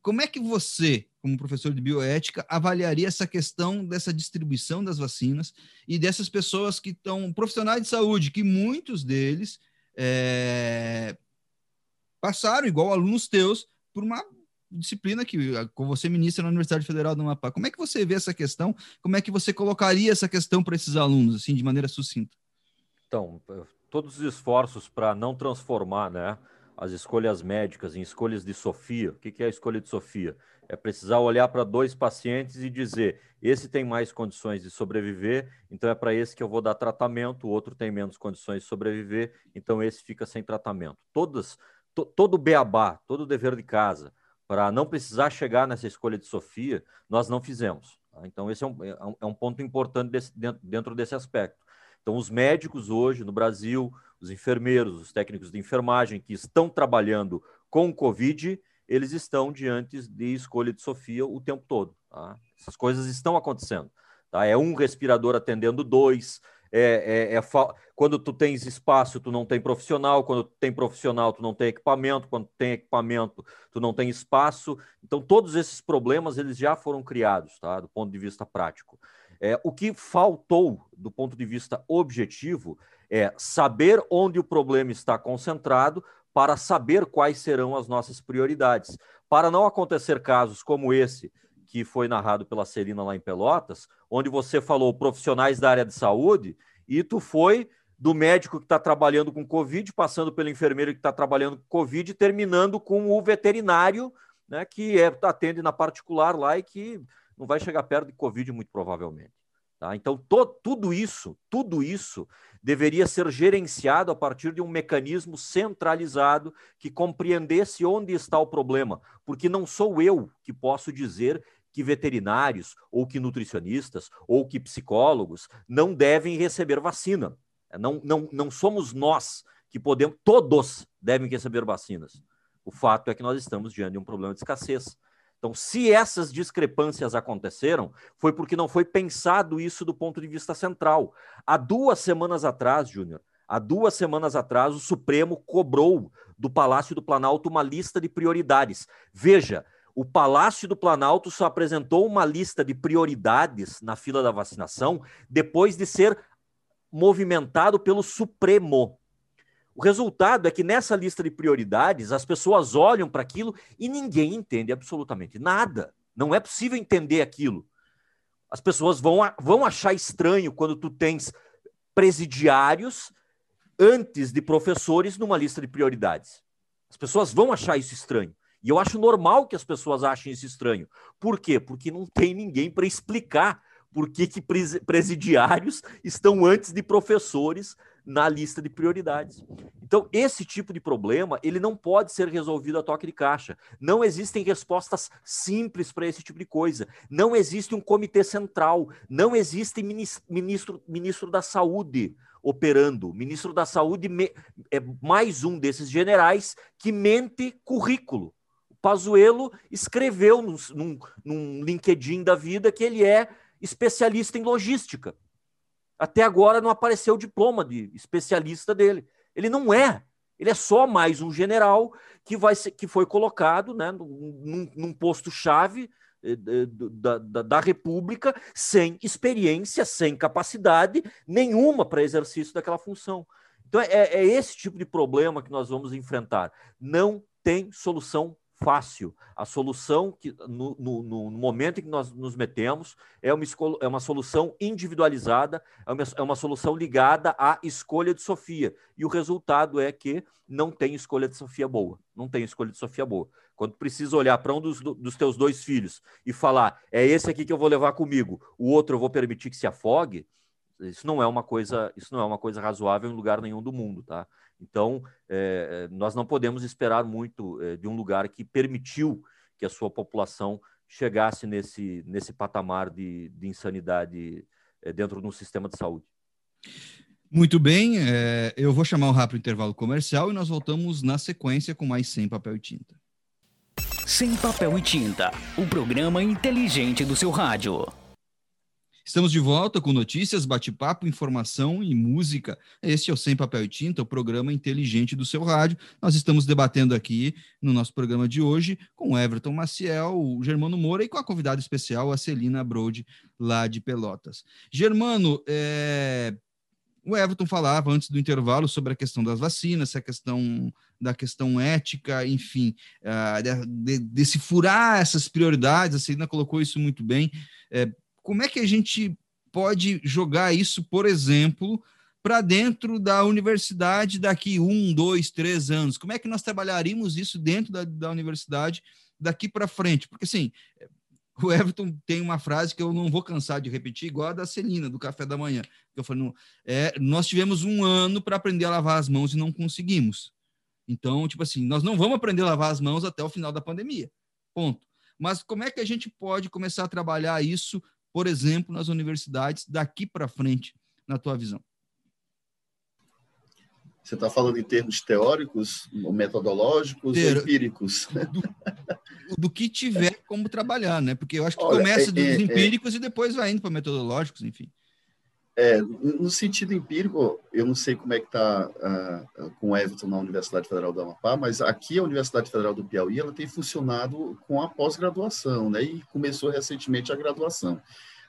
S1: como é que você, como professor de bioética, avaliaria essa questão dessa distribuição das vacinas e dessas pessoas que estão profissionais de saúde, que muitos deles é, passaram, igual alunos teus, por uma disciplina que com você ministra na Universidade Federal do Amapá. Como é que você vê essa questão? Como é que você colocaria essa questão para esses alunos, assim, de maneira sucinta?
S3: Então, todos os esforços para não transformar, né, as escolhas médicas em escolhas de Sofia. O que é a escolha de Sofia? É precisar olhar para dois pacientes e dizer: esse tem mais condições de sobreviver, então é para esse que eu vou dar tratamento, o outro tem menos condições de sobreviver, então esse fica sem tratamento. Todas, to, todo o beabá, todo o dever de casa, para não precisar chegar nessa escolha de Sofia, nós não fizemos. Tá? Então, esse é um, é um ponto importante desse, dentro, dentro desse aspecto. Então, os médicos hoje no Brasil, os enfermeiros, os técnicos de enfermagem que estão trabalhando com o Covid, eles estão diante de escolha de Sofia o tempo todo. Tá? Essas coisas estão acontecendo. Tá? É um respirador atendendo dois. É, é, é fa... Quando tu tens espaço, tu não tem profissional. Quando tu tem profissional, tu não tem equipamento. Quando tu tem equipamento, tu não tem espaço. Então, todos esses problemas eles já foram criados, tá? do ponto de vista prático. É, o que faltou, do ponto de vista objetivo, é saber onde o problema está concentrado para saber quais serão as nossas prioridades. Para não acontecer casos como esse que foi narrado pela Celina lá em Pelotas, onde você falou profissionais da área de saúde e tu foi do médico que está trabalhando com Covid, passando pelo enfermeiro que está trabalhando com Covid, terminando com o veterinário, né, que é, atende na particular lá e que não vai chegar perto de Covid muito provavelmente. Tá? Então, to, tudo isso, tudo isso deveria ser gerenciado a partir de um mecanismo centralizado que compreendesse onde está o problema, porque não sou eu que posso dizer que veterinários, ou que nutricionistas, ou que psicólogos não devem receber vacina. Não, não, não somos nós que podemos, todos devem receber vacinas. O fato é que nós estamos diante de um problema de escassez. Então, se essas discrepâncias aconteceram, foi porque não foi pensado isso do ponto de vista central. Há duas semanas atrás, Júnior, há duas semanas atrás, o Supremo cobrou do Palácio do Planalto uma lista de prioridades. Veja, o Palácio do Planalto só apresentou uma lista de prioridades na fila da vacinação depois de ser movimentado pelo Supremo. O resultado é que nessa lista de prioridades, as pessoas olham para aquilo e ninguém entende absolutamente nada. Não é possível entender aquilo. As pessoas vão, vão achar estranho quando tu tens presidiários antes de professores numa lista de prioridades. As pessoas vão achar isso estranho. E eu acho normal que as pessoas achem isso estranho. Por quê? Porque não tem ninguém para explicar por que, que presidiários estão antes de professores na lista de prioridades. Então, esse tipo de problema, ele não pode ser resolvido a toque de caixa. Não existem respostas simples para esse tipo de coisa. Não existe um comitê central, não existe ministro, ministro da saúde operando. Ministro da saúde é mais um desses generais que mente currículo. Pazuello escreveu num, num, num LinkedIn da vida que ele é especialista em logística. Até agora não apareceu o diploma de especialista dele. Ele não é. Ele é só mais um general que, vai ser, que foi colocado né, num, num posto-chave eh, da, da, da, República sem experiência, sem capacidade nenhuma para exercício daquela função. Então, é, é esse tipo de problema que nós vamos enfrentar. Não tem solução fácil. A solução que no, no, no, momento em que nós nos metemos é uma, é uma solução individualizada, é uma, é uma solução ligada à escolha de Sofia. E o resultado é que não tem escolha de Sofia boa. Não tem escolha de Sofia boa. Quando precisa olhar para um dos, dos teus dois filhos e falar, é esse aqui que eu vou levar comigo, o outro eu vou permitir que se afogue, isso não é uma coisa, isso não é uma coisa razoável em lugar nenhum do mundo, tá? Então, é, nós não podemos esperar muito é, de um lugar que permitiu que a sua população chegasse nesse, nesse patamar de, de insanidade é, dentro do sistema de saúde.
S1: Muito bem, é, eu vou chamar um rápido intervalo comercial e nós voltamos na sequência com mais Sem Papel e Tinta.
S5: Sem Papel e Tinta, o programa inteligente do seu rádio.
S1: Estamos de volta com notícias, bate-papo, informação e música. Este é o Sem Papel e Tinta, o programa inteligente do seu rádio. Nós estamos debatendo aqui no nosso programa de hoje com Everton Maciel, o Germano Moura e com a convidada especial, a Celina Brode, lá de Pelotas. Germano, é... o Everton falava antes do intervalo sobre a questão das vacinas, a questão da questão ética, enfim, uh, de, de, de, se furar essas prioridades, a Celina colocou isso muito bem. É, como é que a gente pode jogar isso, por exemplo, para dentro da universidade daqui um, dois, três anos? Como é que nós trabalharíamos isso dentro da, da universidade daqui para frente? Porque, assim, o Everton tem uma frase que eu não vou cansar de repetir, igual a da Celina, do café da manhã. Que eu falei, é, nós tivemos um ano para aprender a lavar as mãos e não conseguimos. Então, tipo assim, nós não vamos aprender a lavar as mãos até o final da pandemia. Ponto. Mas como é que a gente pode começar a trabalhar isso por exemplo, nas universidades daqui para frente, na tua visão?
S4: Você está falando em termos teóricos, metodológicos Ter... ou empíricos?
S1: Do, do, que tiver como trabalhar, né? Porque eu acho que Olha, começa é, dos é, é. empíricos é... e depois vai indo para metodológicos, enfim.
S4: É, no sentido empírico, eu não sei como é que está uh, com o Everton na Universidade Federal do Amapá, mas aqui a Universidade Federal do Piauí ela tem funcionado com a pós-graduação, né? E começou recentemente a graduação.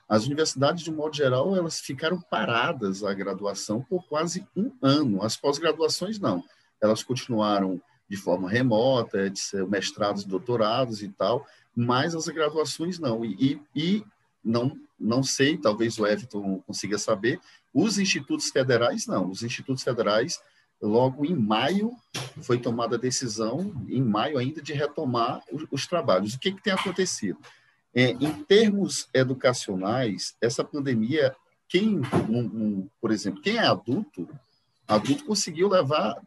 S4: As universidades, de modo geral, elas ficaram paradas a graduação por quase um ano. As pós-graduações não, elas continuaram de forma remota, mestrados, doutorados e tal, mas as graduações não. E, e, e não não sei, talvez o Everton consiga saber. Os institutos federais, não. Os institutos federais, logo em maio, foi tomada a decisão, em maio ainda, de retomar os, os trabalhos. O que, que tem acontecido? É, em termos educacionais, essa pandemia, quem, um, um, por exemplo, quem é adulto, adulto conseguiu levar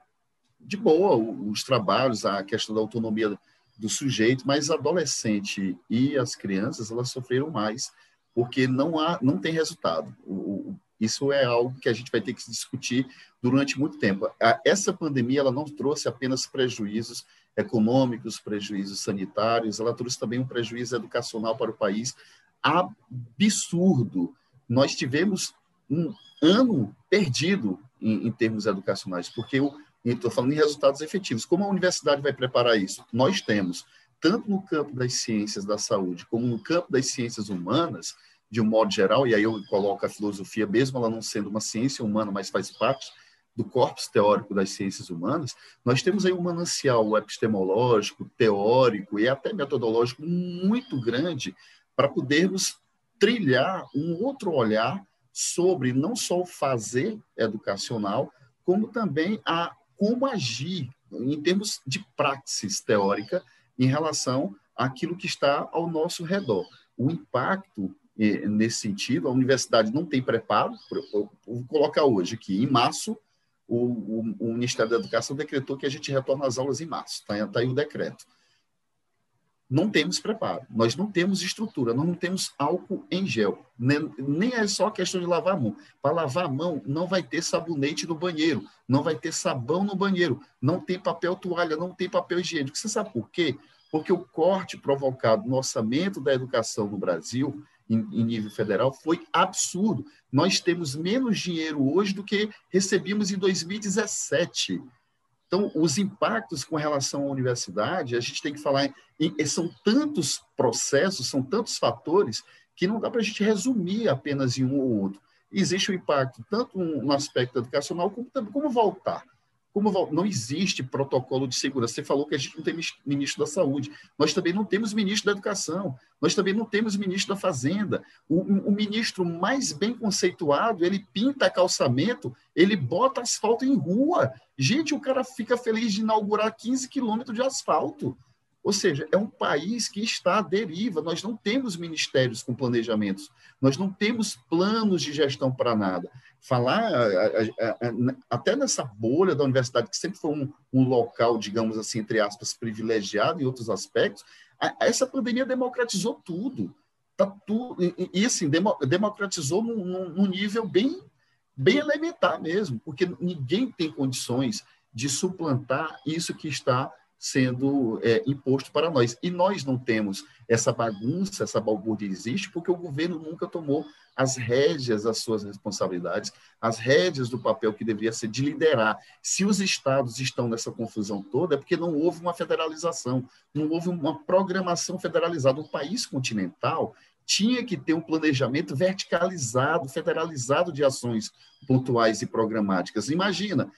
S4: de boa os trabalhos, a questão da autonomia do sujeito, mas adolescente e as crianças, elas sofreram mais porque não há, não tem resultado. O, isso é algo que a gente vai ter que discutir durante muito tempo. essa pandemia ela não trouxe apenas prejuízos econômicos, prejuízos sanitários, ela trouxe também um prejuízo educacional para o país absurdo. Nós tivemos um ano perdido em, em termos educacionais, porque eu estou falando em resultados efetivos. Como a universidade vai preparar isso? Nós temos tanto no campo das ciências da saúde como no campo das ciências humanas, de um modo geral, e aí eu coloco a filosofia, mesmo ela não sendo uma ciência humana, mas faz parte do corpus teórico das ciências humanas, nós temos aí um manancial epistemológico, teórico e até metodológico muito grande para podermos trilhar um outro olhar sobre não só o fazer educacional, como também a como agir em termos de praxis teórica em relação àquilo que está ao nosso redor. O impacto nesse sentido, a universidade não tem preparo. Vou colocar hoje aqui, em março, o, o, o, Ministério da Educação decretou que a gente retorna às aulas em março, está tá aí o decreto. Não temos preparo, nós não temos estrutura, nós não temos álcool em gel, nem, nem é só questão de lavar a mão. Para lavar a mão, não vai ter sabonete no banheiro, não vai ter sabão no banheiro, não tem papel toalha, não tem papel higiênico. Você sabe por quê? Porque o corte provocado no orçamento da educação no Brasil em, em, nível federal foi absurdo. Nós temos menos dinheiro hoje do que recebíamos em 2017. Então, os impactos com relação à universidade, a gente tem que falar, em, são tantos processos, são tantos fatores, que não dá para a gente resumir apenas em um ou outro. Existe o um impacto tanto no aspecto educacional, como, como voltar. Como não existe protocolo de segurança. Você falou que a gente não tem ministro da Saúde. Nós também não temos ministro da Educação. Nós também não temos ministro da Fazenda. O, o ministro mais bem conceituado, ele pinta calçamento, ele bota asfalto em rua. Gente, o cara fica feliz de inaugurar 15 quilômetros de asfalto. Ou seja, é um país que está à deriva. Nós não temos ministérios com planejamentos, nós não temos planos de gestão para nada. Falar, até nessa bolha da universidade, que sempre foi um, um local, digamos assim, entre aspas, privilegiado em outros aspectos, essa pandemia democratizou tudo. Tá tudo e, assim, democratizou num, num nível bem, bem elementar mesmo, porque ninguém tem condições de suplantar isso que está sendo é, imposto para nós. E nós não temos essa bagunça, essa balbúrdia existe, porque o governo nunca tomou as rédeas das suas responsabilidades, as rédeas do papel que deveria ser de liderar. Se os estados estão nessa confusão toda, é porque não houve uma federalização, não houve uma programação federalizada. Um país continental tinha que ter um planejamento verticalizado, federalizado de ações pontuais e programáticas. Imagina,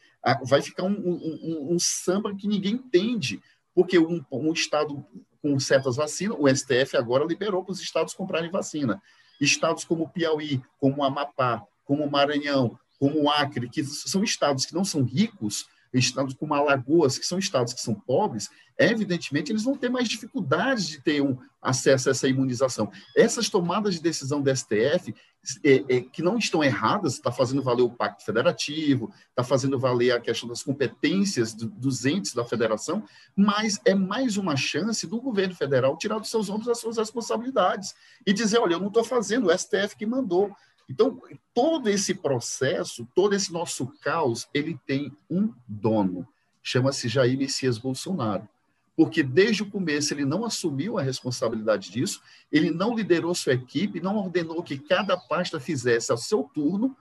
S4: vai ficar um, um, um, samba que ninguém entende, porque um, um estado com certas vacinas, o STF agora liberou para os estados comprarem vacina. Estados como Piauí, como Amapá, como Maranhão, como Acre, que são estados que não são ricos, estados como Alagoas, que são estados que são pobres, evidentemente eles vão ter mais dificuldades de ter um acesso a essa imunização. Essas tomadas de decisão do STF, é, é, que não estão erradas, está fazendo valer o Pacto Federativo, está fazendo valer a questão das competências do, dos entes da federação, mas é mais uma chance do governo federal tirar dos seus ombros as suas responsabilidades e dizer, olha, eu não estou fazendo, o STF que mandou. Então, todo esse processo, todo esse nosso caos, ele tem um dono, chama-se Jair Messias Bolsonaro. Porque desde o começo ele não assumiu a responsabilidade disso, ele não liderou sua equipe, não ordenou que cada pasta fizesse ao seu turno,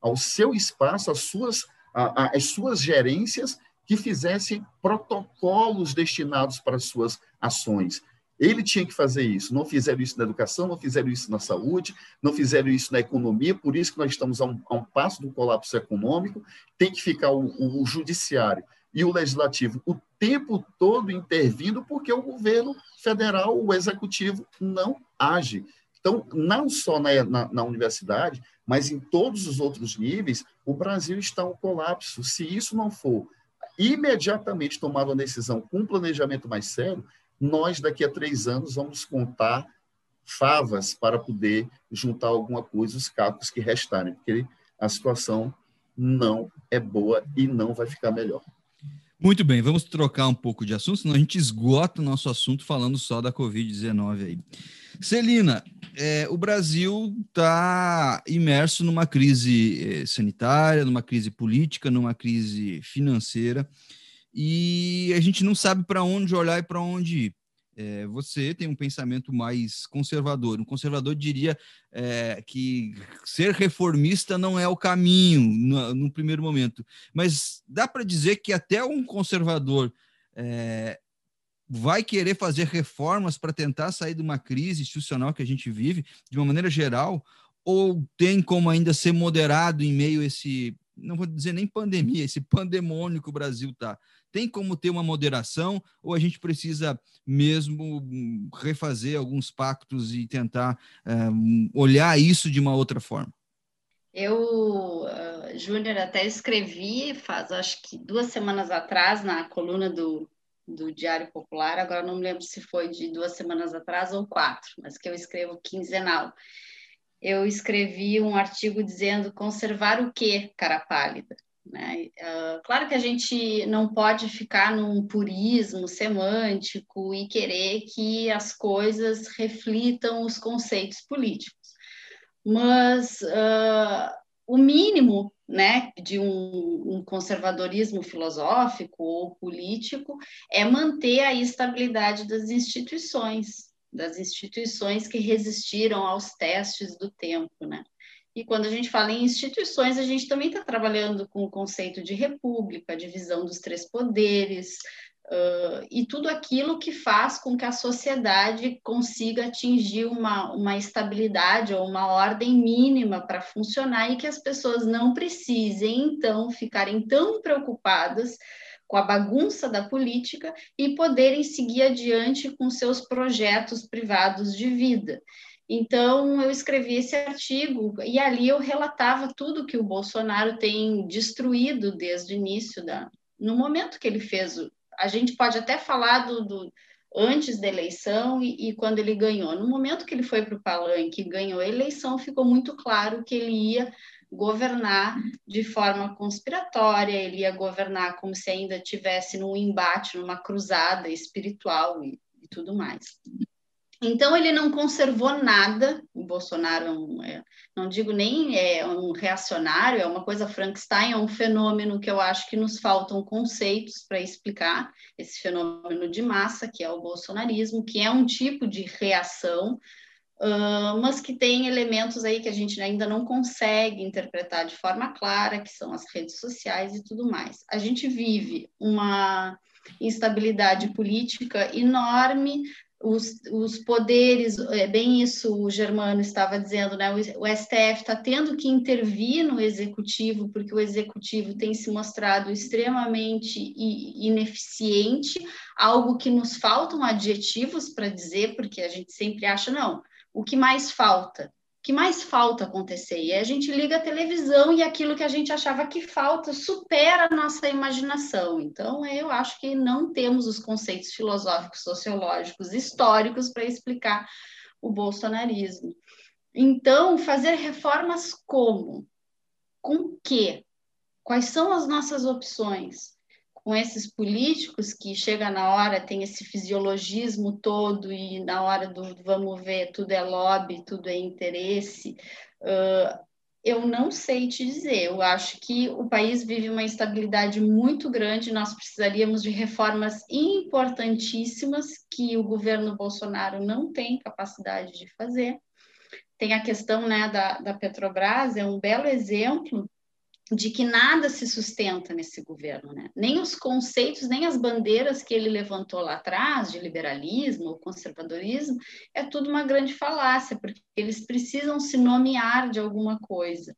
S4: ao seu espaço, as suas, as suas gerências, que fizessem protocolos destinados para as suas ações. Ele tinha que fazer isso. Não fizeram isso na educação, não fizeram isso na saúde, não fizeram isso na economia, por isso que nós estamos a um, a um passo do colapso econômico. Tem que ficar o, o, o judiciário e o legislativo o tempo todo intervindo, porque o governo federal, o executivo, não age. Então, não só na, na, na, universidade, mas em todos os outros níveis, o Brasil está um colapso. Se isso não for imediatamente tomado uma decisão com um planejamento mais sério, nós daqui a três anos vamos contar favas para poder juntar alguma coisa, os cacos que restarem, porque a situação não é boa e não vai ficar melhor.
S1: Muito bem, vamos trocar um pouco de assunto, senão a gente esgota o nosso assunto falando só da Covid-19 aí. Celina, é, o Brasil está imerso numa crise é, sanitária, numa crise política, numa crise financeira e a gente não sabe para onde olhar e para onde ir. É, você tem um pensamento mais conservador. Um conservador diria é, que ser reformista não é o caminho no, no primeiro momento, mas dá para dizer que até um conservador é, vai querer fazer reformas para tentar sair de uma crise institucional que a gente vive, de uma maneira geral, ou tem como ainda ser moderado em meio a esse, não vou dizer nem pandemia, esse pandemônio que o Brasil está? Tem como ter uma moderação ou a gente precisa mesmo refazer alguns pactos e tentar eh, olhar isso de uma outra forma?
S2: Eu, uh, Júnior, até escrevi faz acho que duas semanas atrás na coluna do, do Diário Popular, agora não me lembro se foi de duas semanas atrás ou quatro, mas que eu escrevo quinzenal. Eu escrevi um artigo dizendo conservar o quê, cara pálida? Né? Uh, claro que a gente não pode ficar num purismo semântico e querer que as coisas reflitam os conceitos políticos, mas uh, o mínimo né, de um, um, conservadorismo filosófico ou político é manter a estabilidade das instituições, das instituições que resistiram aos testes do tempo, né? E quando a gente fala em instituições, a gente também está trabalhando com o conceito de república, divisão dos três poderes, uh, e tudo aquilo que faz com que a sociedade consiga atingir uma, uma estabilidade ou uma ordem mínima para funcionar e que as pessoas não precisem, então, ficarem tão preocupadas com a bagunça da política e poderem seguir adiante com seus projetos privados de vida. Então, eu escrevi esse artigo e ali eu relatava tudo que o Bolsonaro tem destruído desde o início da. No momento que ele fez. A gente pode até falar do, do antes da eleição e, e quando ele ganhou. No momento que ele foi para o palanque e ganhou a eleição, ficou muito claro que ele ia governar de forma conspiratória, ele ia governar como se ainda tivesse num embate, numa cruzada espiritual e, e tudo mais. Então ele não conservou nada. O Bolsonaro é um, é, não digo nem é um reacionário, é uma coisa Frankenstein, é um fenômeno que eu acho que nos faltam conceitos para explicar esse fenômeno de massa que é o bolsonarismo, que é um tipo de reação, mas que tem elementos aí que a gente ainda não consegue interpretar de forma clara, que são as redes sociais e tudo mais. A gente vive uma instabilidade política enorme, os, os poderes, é bem isso o Germano estava dizendo, né? O STF está tendo que intervir no executivo, porque o executivo tem se mostrado extremamente ineficiente, algo que nos faltam adjetivos para dizer, porque a gente sempre acha, não, o que mais falta? que mais falta acontecer? E a gente liga a televisão e aquilo que a gente achava que falta supera a nossa imaginação. Então, eu acho que não temos os conceitos filosóficos, sociológicos, históricos para explicar o bolsonarismo. Então, fazer reformas como? Com que? Quais são as nossas opções? Com esses políticos que chega na hora, tem esse fisiologismo todo e na hora do vamos ver, tudo é lobby, tudo é interesse. Uh, eu não sei te dizer. Eu acho que o país vive uma instabilidade muito grande. Nós precisaríamos de reformas importantíssimas que o governo Bolsonaro não tem capacidade de fazer. Tem a questão né, da, da Petrobras, é um belo exemplo de que nada se sustenta nesse governo, né? Nem os conceitos, nem as bandeiras que ele levantou lá atrás, de liberalismo ou conservadorismo, é tudo uma grande falácia, porque eles precisam se nomear de alguma coisa.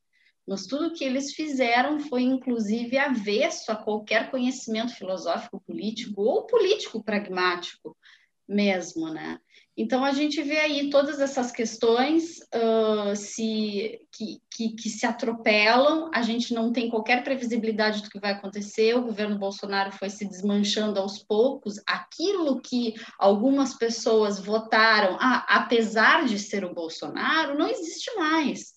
S2: Mas tudo que eles fizeram foi, inclusive, avesso a qualquer conhecimento filosófico político ou político pragmático mesmo, né? Então, a gente vê aí todas essas questões uh, se, que, que, que, se atropelam, a gente não tem qualquer previsibilidade do que vai acontecer, o governo Bolsonaro foi se desmanchando aos poucos, aquilo que algumas pessoas votaram, ah, apesar de ser o Bolsonaro, não existe mais.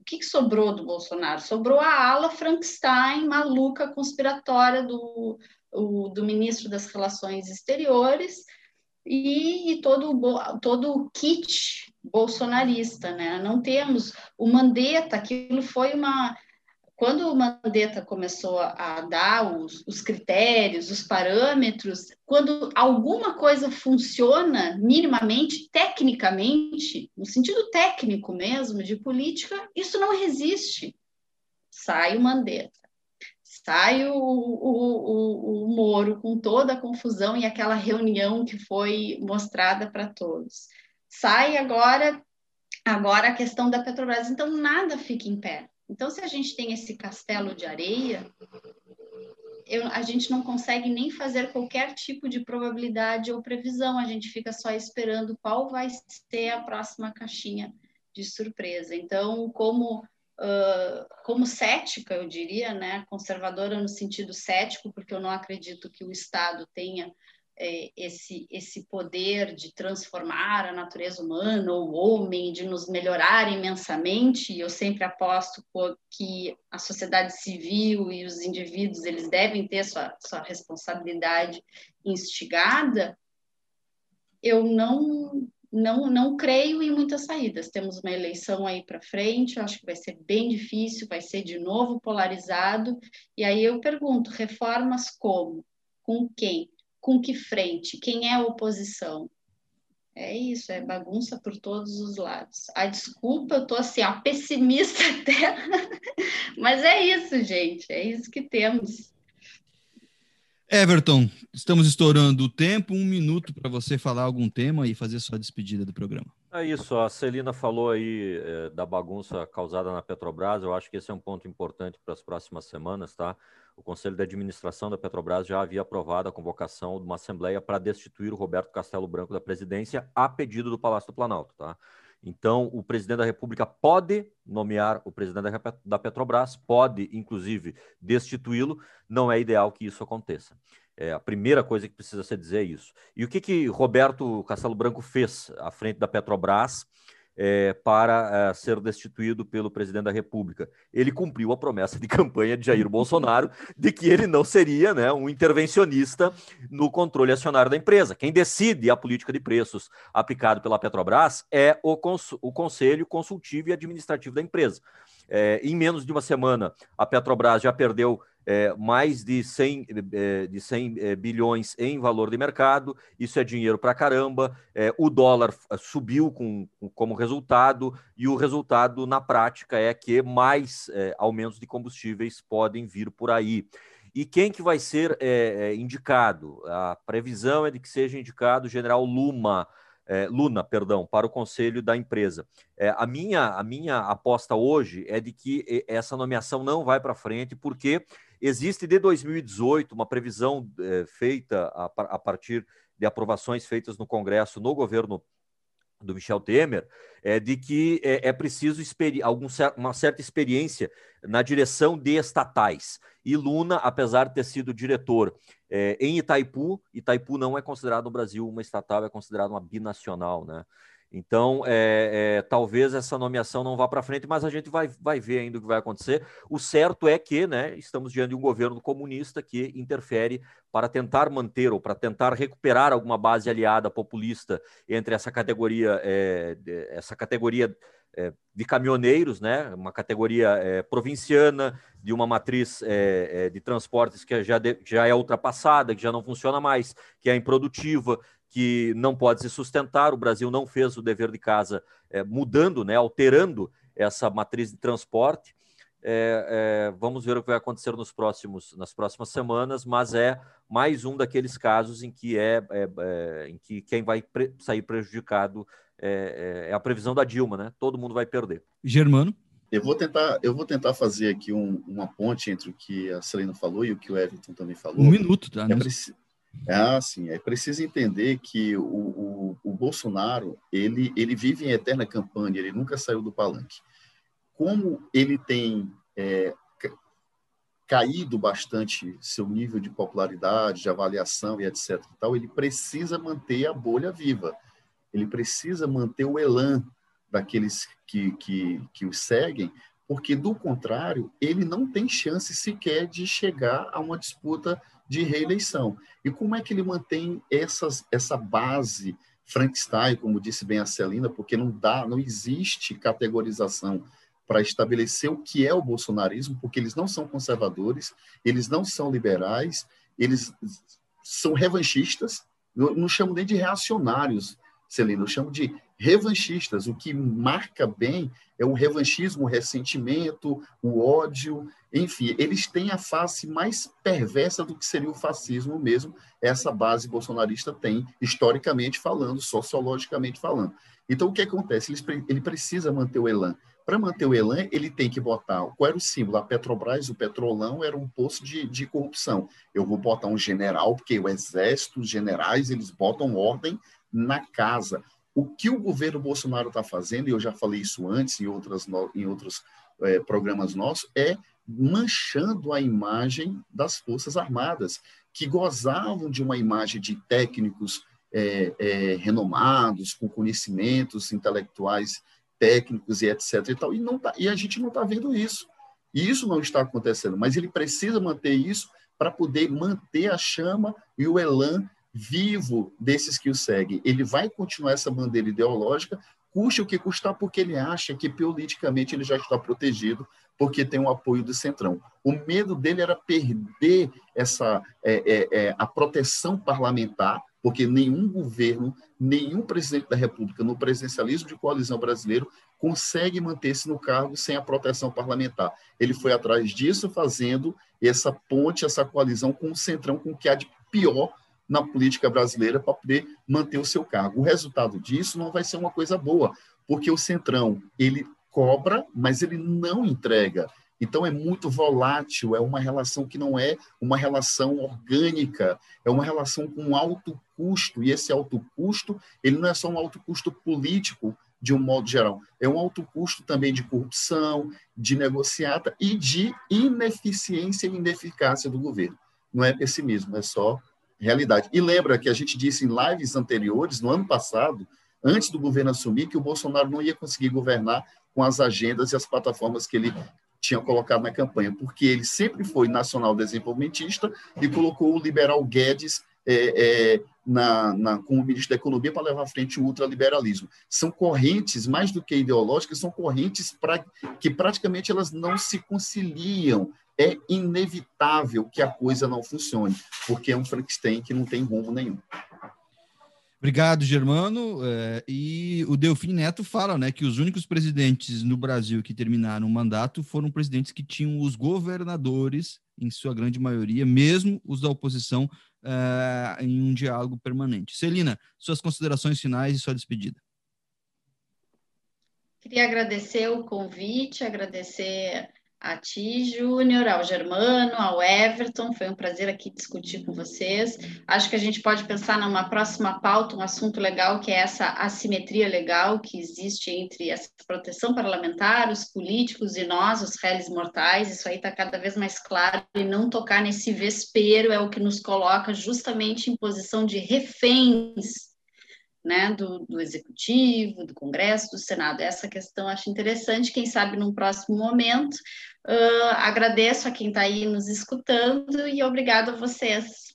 S2: O que, que sobrou do Bolsonaro? Sobrou a ala Frankenstein, maluca, conspiratória do, o, do ministro das Relações Exteriores, e, e todo, todo o kit bolsonarista, né? Não temos o Mandetta, aquilo foi uma quando o Mandetta começou a dar os, os, critérios, os parâmetros, quando alguma coisa funciona minimamente, tecnicamente, no sentido técnico mesmo, de política, isso não resiste. Sai o Mandetta. Sai o, o, o, o Moro com toda a confusão e aquela reunião que foi mostrada para todos. Sai agora, agora a questão da Petrobras. Então, nada fica em pé. Então, se a gente tem esse castelo de areia, eu, a gente não consegue nem fazer qualquer tipo de probabilidade ou previsão, a gente fica só esperando qual vai ser a próxima caixinha de surpresa. Então, como uh, como cética, eu diria, né, conservadora no sentido cético, porque eu não acredito que o Estado tenha é, esse, esse poder de transformar a natureza humana ou o homem, de nos melhorar imensamente. Eu sempre aposto que a sociedade civil e os indivíduos eles devem ter sua, sua responsabilidade instigada. Eu não não, não creio em muitas saídas. Temos uma eleição aí para frente, acho que vai ser bem difícil, vai ser de novo polarizado. E aí eu pergunto: reformas como? Com quem? Com que frente? Quem é a oposição? É isso, é bagunça por todos os lados. A desculpa, eu tô assim, ó, pessimista até, mas é isso, gente, é isso que temos.
S1: Everton, estamos estourando o tempo, um minuto para você falar algum tema e fazer sua despedida do programa.
S3: É isso, a Celina falou aí é, da bagunça causada na Petrobras, eu acho que esse é um ponto importante para as próximas semanas, tá? O Conselho de Administração da Petrobras já havia aprovado a convocação de uma assembleia para destituir o Roberto Castelo Branco da presidência a pedido do Palácio do Planalto, tá? Então, o presidente da República pode nomear o presidente da Petrobras, pode, inclusive, destituí-lo. Não é ideal que isso aconteça. É, a primeira coisa que precisa se dizer é isso. E o que, que Roberto Castelo Branco fez à frente da Petrobras é, para é, ser destituído pelo presidente da República? Ele cumpriu a promessa de campanha de Jair Bolsonaro de que ele não seria né, um intervencionista no controle acionário da empresa. Quem decide a política de preços aplicado pela Petrobras é o, cons o Conselho Consultivo e Administrativo da empresa. É, em menos de uma semana, a Petrobras já perdeu é, mais de 100, é, de 100 é, bilhões em valor de mercado, isso é dinheiro para caramba. É, o dólar subiu com, com, como resultado, e o resultado na prática é que mais é, aumentos de combustíveis podem vir por aí. E quem que vai ser é, indicado? A previsão é de que seja indicado o general Luma, é, Luna, perdão, para o conselho da empresa. É, a, minha, a minha aposta hoje é de que essa nomeação não vai para frente, porque existe de 2018 uma previsão é, feita a, a partir de aprovações feitas no Congresso, no governo do Michel Temer, é de que é, é preciso algum, uma certa experiência na direção de estatais. E Luna, apesar de ter sido diretor é, em Itaipu, Itaipu não é considerado no Brasil uma estatal, é considerado uma binacional, né? Então, é, é, talvez essa nomeação não vá para frente, mas a gente vai, vai ver ainda o que vai acontecer. O certo é que né, estamos diante de um governo comunista que interfere para tentar manter ou para tentar recuperar alguma base aliada populista entre essa categoria, é, essa categoria de caminhoneiros, né, uma categoria é, provinciana, de uma matriz é, é, de transportes que já, de, já é ultrapassada, que já não funciona mais, que é improdutiva, que não pode se sustentar. O Brasil não fez o dever de casa é, mudando, né, alterando essa matriz de transporte. É, é, vamos ver o que vai acontecer nos próximos, nas próximas semanas, mas é mais um daqueles casos em que é, é, é em que quem vai pre sair prejudicado é, é, é, a previsão da Dilma, né? Todo mundo vai perder.
S1: Germano.
S4: Eu vou tentar, eu vou tentar fazer aqui um, uma ponte entre o que a Celina falou e o que o Everton também falou.
S1: Um minuto, tá?
S4: É, preci... é sim, é preciso entender que o, o, o, Bolsonaro ele, ele vive em eterna campanha, ele nunca saiu do palanque. Como ele tem é, caído bastante seu nível de popularidade, de avaliação e etc. E tal, ele precisa manter a bolha viva ele precisa manter o elan daqueles que, que, que o seguem, porque, do contrário, ele não tem chance sequer de chegar a uma disputa de reeleição. E como é que ele mantém essas, essa base Frankenstein, como disse bem a Celina, porque não dá, não existe categorização para estabelecer o que é o bolsonarismo, porque eles não são conservadores, eles não são liberais, eles são revanchistas, não, não chamo nem de reacionários, Celina, eu chamo de revanchistas. O que marca bem é o revanchismo, o ressentimento, o ódio, enfim, eles têm a face mais perversa do que seria o fascismo mesmo. Essa base bolsonarista tem, historicamente falando, sociologicamente falando. Então, o que acontece? Ele, ele precisa manter o elan. Para manter o elan, ele tem que botar. Qual era o símbolo? A Petrobras, o petrolão, era um poço de, de corrupção. Eu vou botar um general, porque o exército, os generais, eles botam ordem na casa. O que o governo Bolsonaro está fazendo, e eu já falei isso antes em, outras, em outros é, programas nossos, é manchando a imagem das Forças Armadas, que gozavam de uma imagem de técnicos é, é, renomados, com conhecimentos intelectuais técnicos e etc. E, tal, e, não tá, e a gente não está vendo isso. E isso não está acontecendo, mas ele precisa manter isso para poder manter a chama e o elan vivo desses que o seguem. Ele vai continuar essa bandeira ideológica, custe o que custar, porque ele acha que politicamente ele já está protegido, porque tem o apoio do Centrão. O medo dele era perder essa é, é, é, a proteção parlamentar, porque nenhum governo, nenhum presidente da República, no presidencialismo de coalizão brasileiro, consegue manter-se no cargo sem a proteção parlamentar. Ele foi atrás disso, fazendo essa ponte, essa coalizão com o Centrão, com o que há de pior na política brasileira para poder manter o seu cargo. O resultado disso não vai ser uma coisa boa, porque o Centrão, ele cobra, mas ele não entrega. Então é muito volátil, é uma relação que não é uma relação orgânica, é uma relação com alto custo, e esse alto custo, ele não é só um alto custo político, de um modo geral, é um alto custo também de corrupção, de negociata e de ineficiência e ineficácia do governo. não é pessimismo, é só realidade. E lembra que a gente disse em lives anteriores, no ano passado, antes do governo assumir, que o Bolsonaro não ia conseguir governar com as agendas e as plataformas que ele tinha colocado na campanha, porque ele sempre foi nacional desenvolvimentista e colocou o liberal Guedes é, é, na, na, como ministro da Economia para levar à frente o ultraliberalismo. São correntes, mais do que ideológicas, são correntes pra, que praticamente elas não se conciliam. É inevitável que a coisa não funcione, porque é um Frankenstein que não tem rumo nenhum.
S1: Obrigado, Germano. É, e o Delfim Neto fala né, que os únicos presidentes no Brasil que terminaram o mandato foram presidentes que tinham os governadores, em sua grande maioria, mesmo os da oposição, é, em um diálogo permanente. Celina, suas considerações finais e sua despedida.
S2: Queria agradecer o convite, agradecer a ti, Júnior, ao Germano, ao Everton. Foi um prazer aqui discutir com vocês. Acho que a gente pode pensar numa próxima pauta, um assunto legal, que é essa assimetria legal que existe entre essa proteção parlamentar, os políticos e nós, os réis mortais. Isso aí está cada vez mais claro e não tocar nesse vespeiro é o que nos coloca justamente em posição de reféns né, do, do, Executivo, do Congresso, do Senado. Essa questão acho interessante, quem sabe num próximo momento. Uh, agradeço a quem está aí nos escutando e obrigado a vocês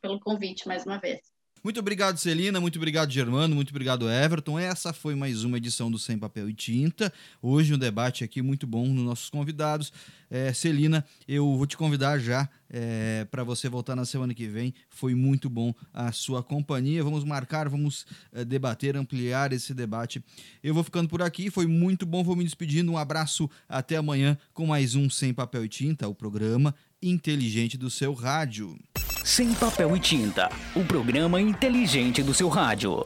S2: pelo convite mais uma vez.
S1: Muito obrigado, Celina. Muito obrigado, Germano. Muito obrigado, Everton. Essa foi mais uma edição do Sem Papel e Tinta. Hoje um debate aqui muito bom nos nossos convidados. É, Celina, eu vou te convidar já é, para você voltar na semana que vem. Foi muito bom a sua companhia. Vamos marcar, vamos é, debater, ampliar esse debate. Eu vou ficando por aqui. Foi muito bom. Vou me despedindo. Um abraço. Até amanhã com mais um Sem Papel e Tinta, o programa inteligente do seu rádio.
S5: Sem papel e tinta, o programa inteligente do seu rádio.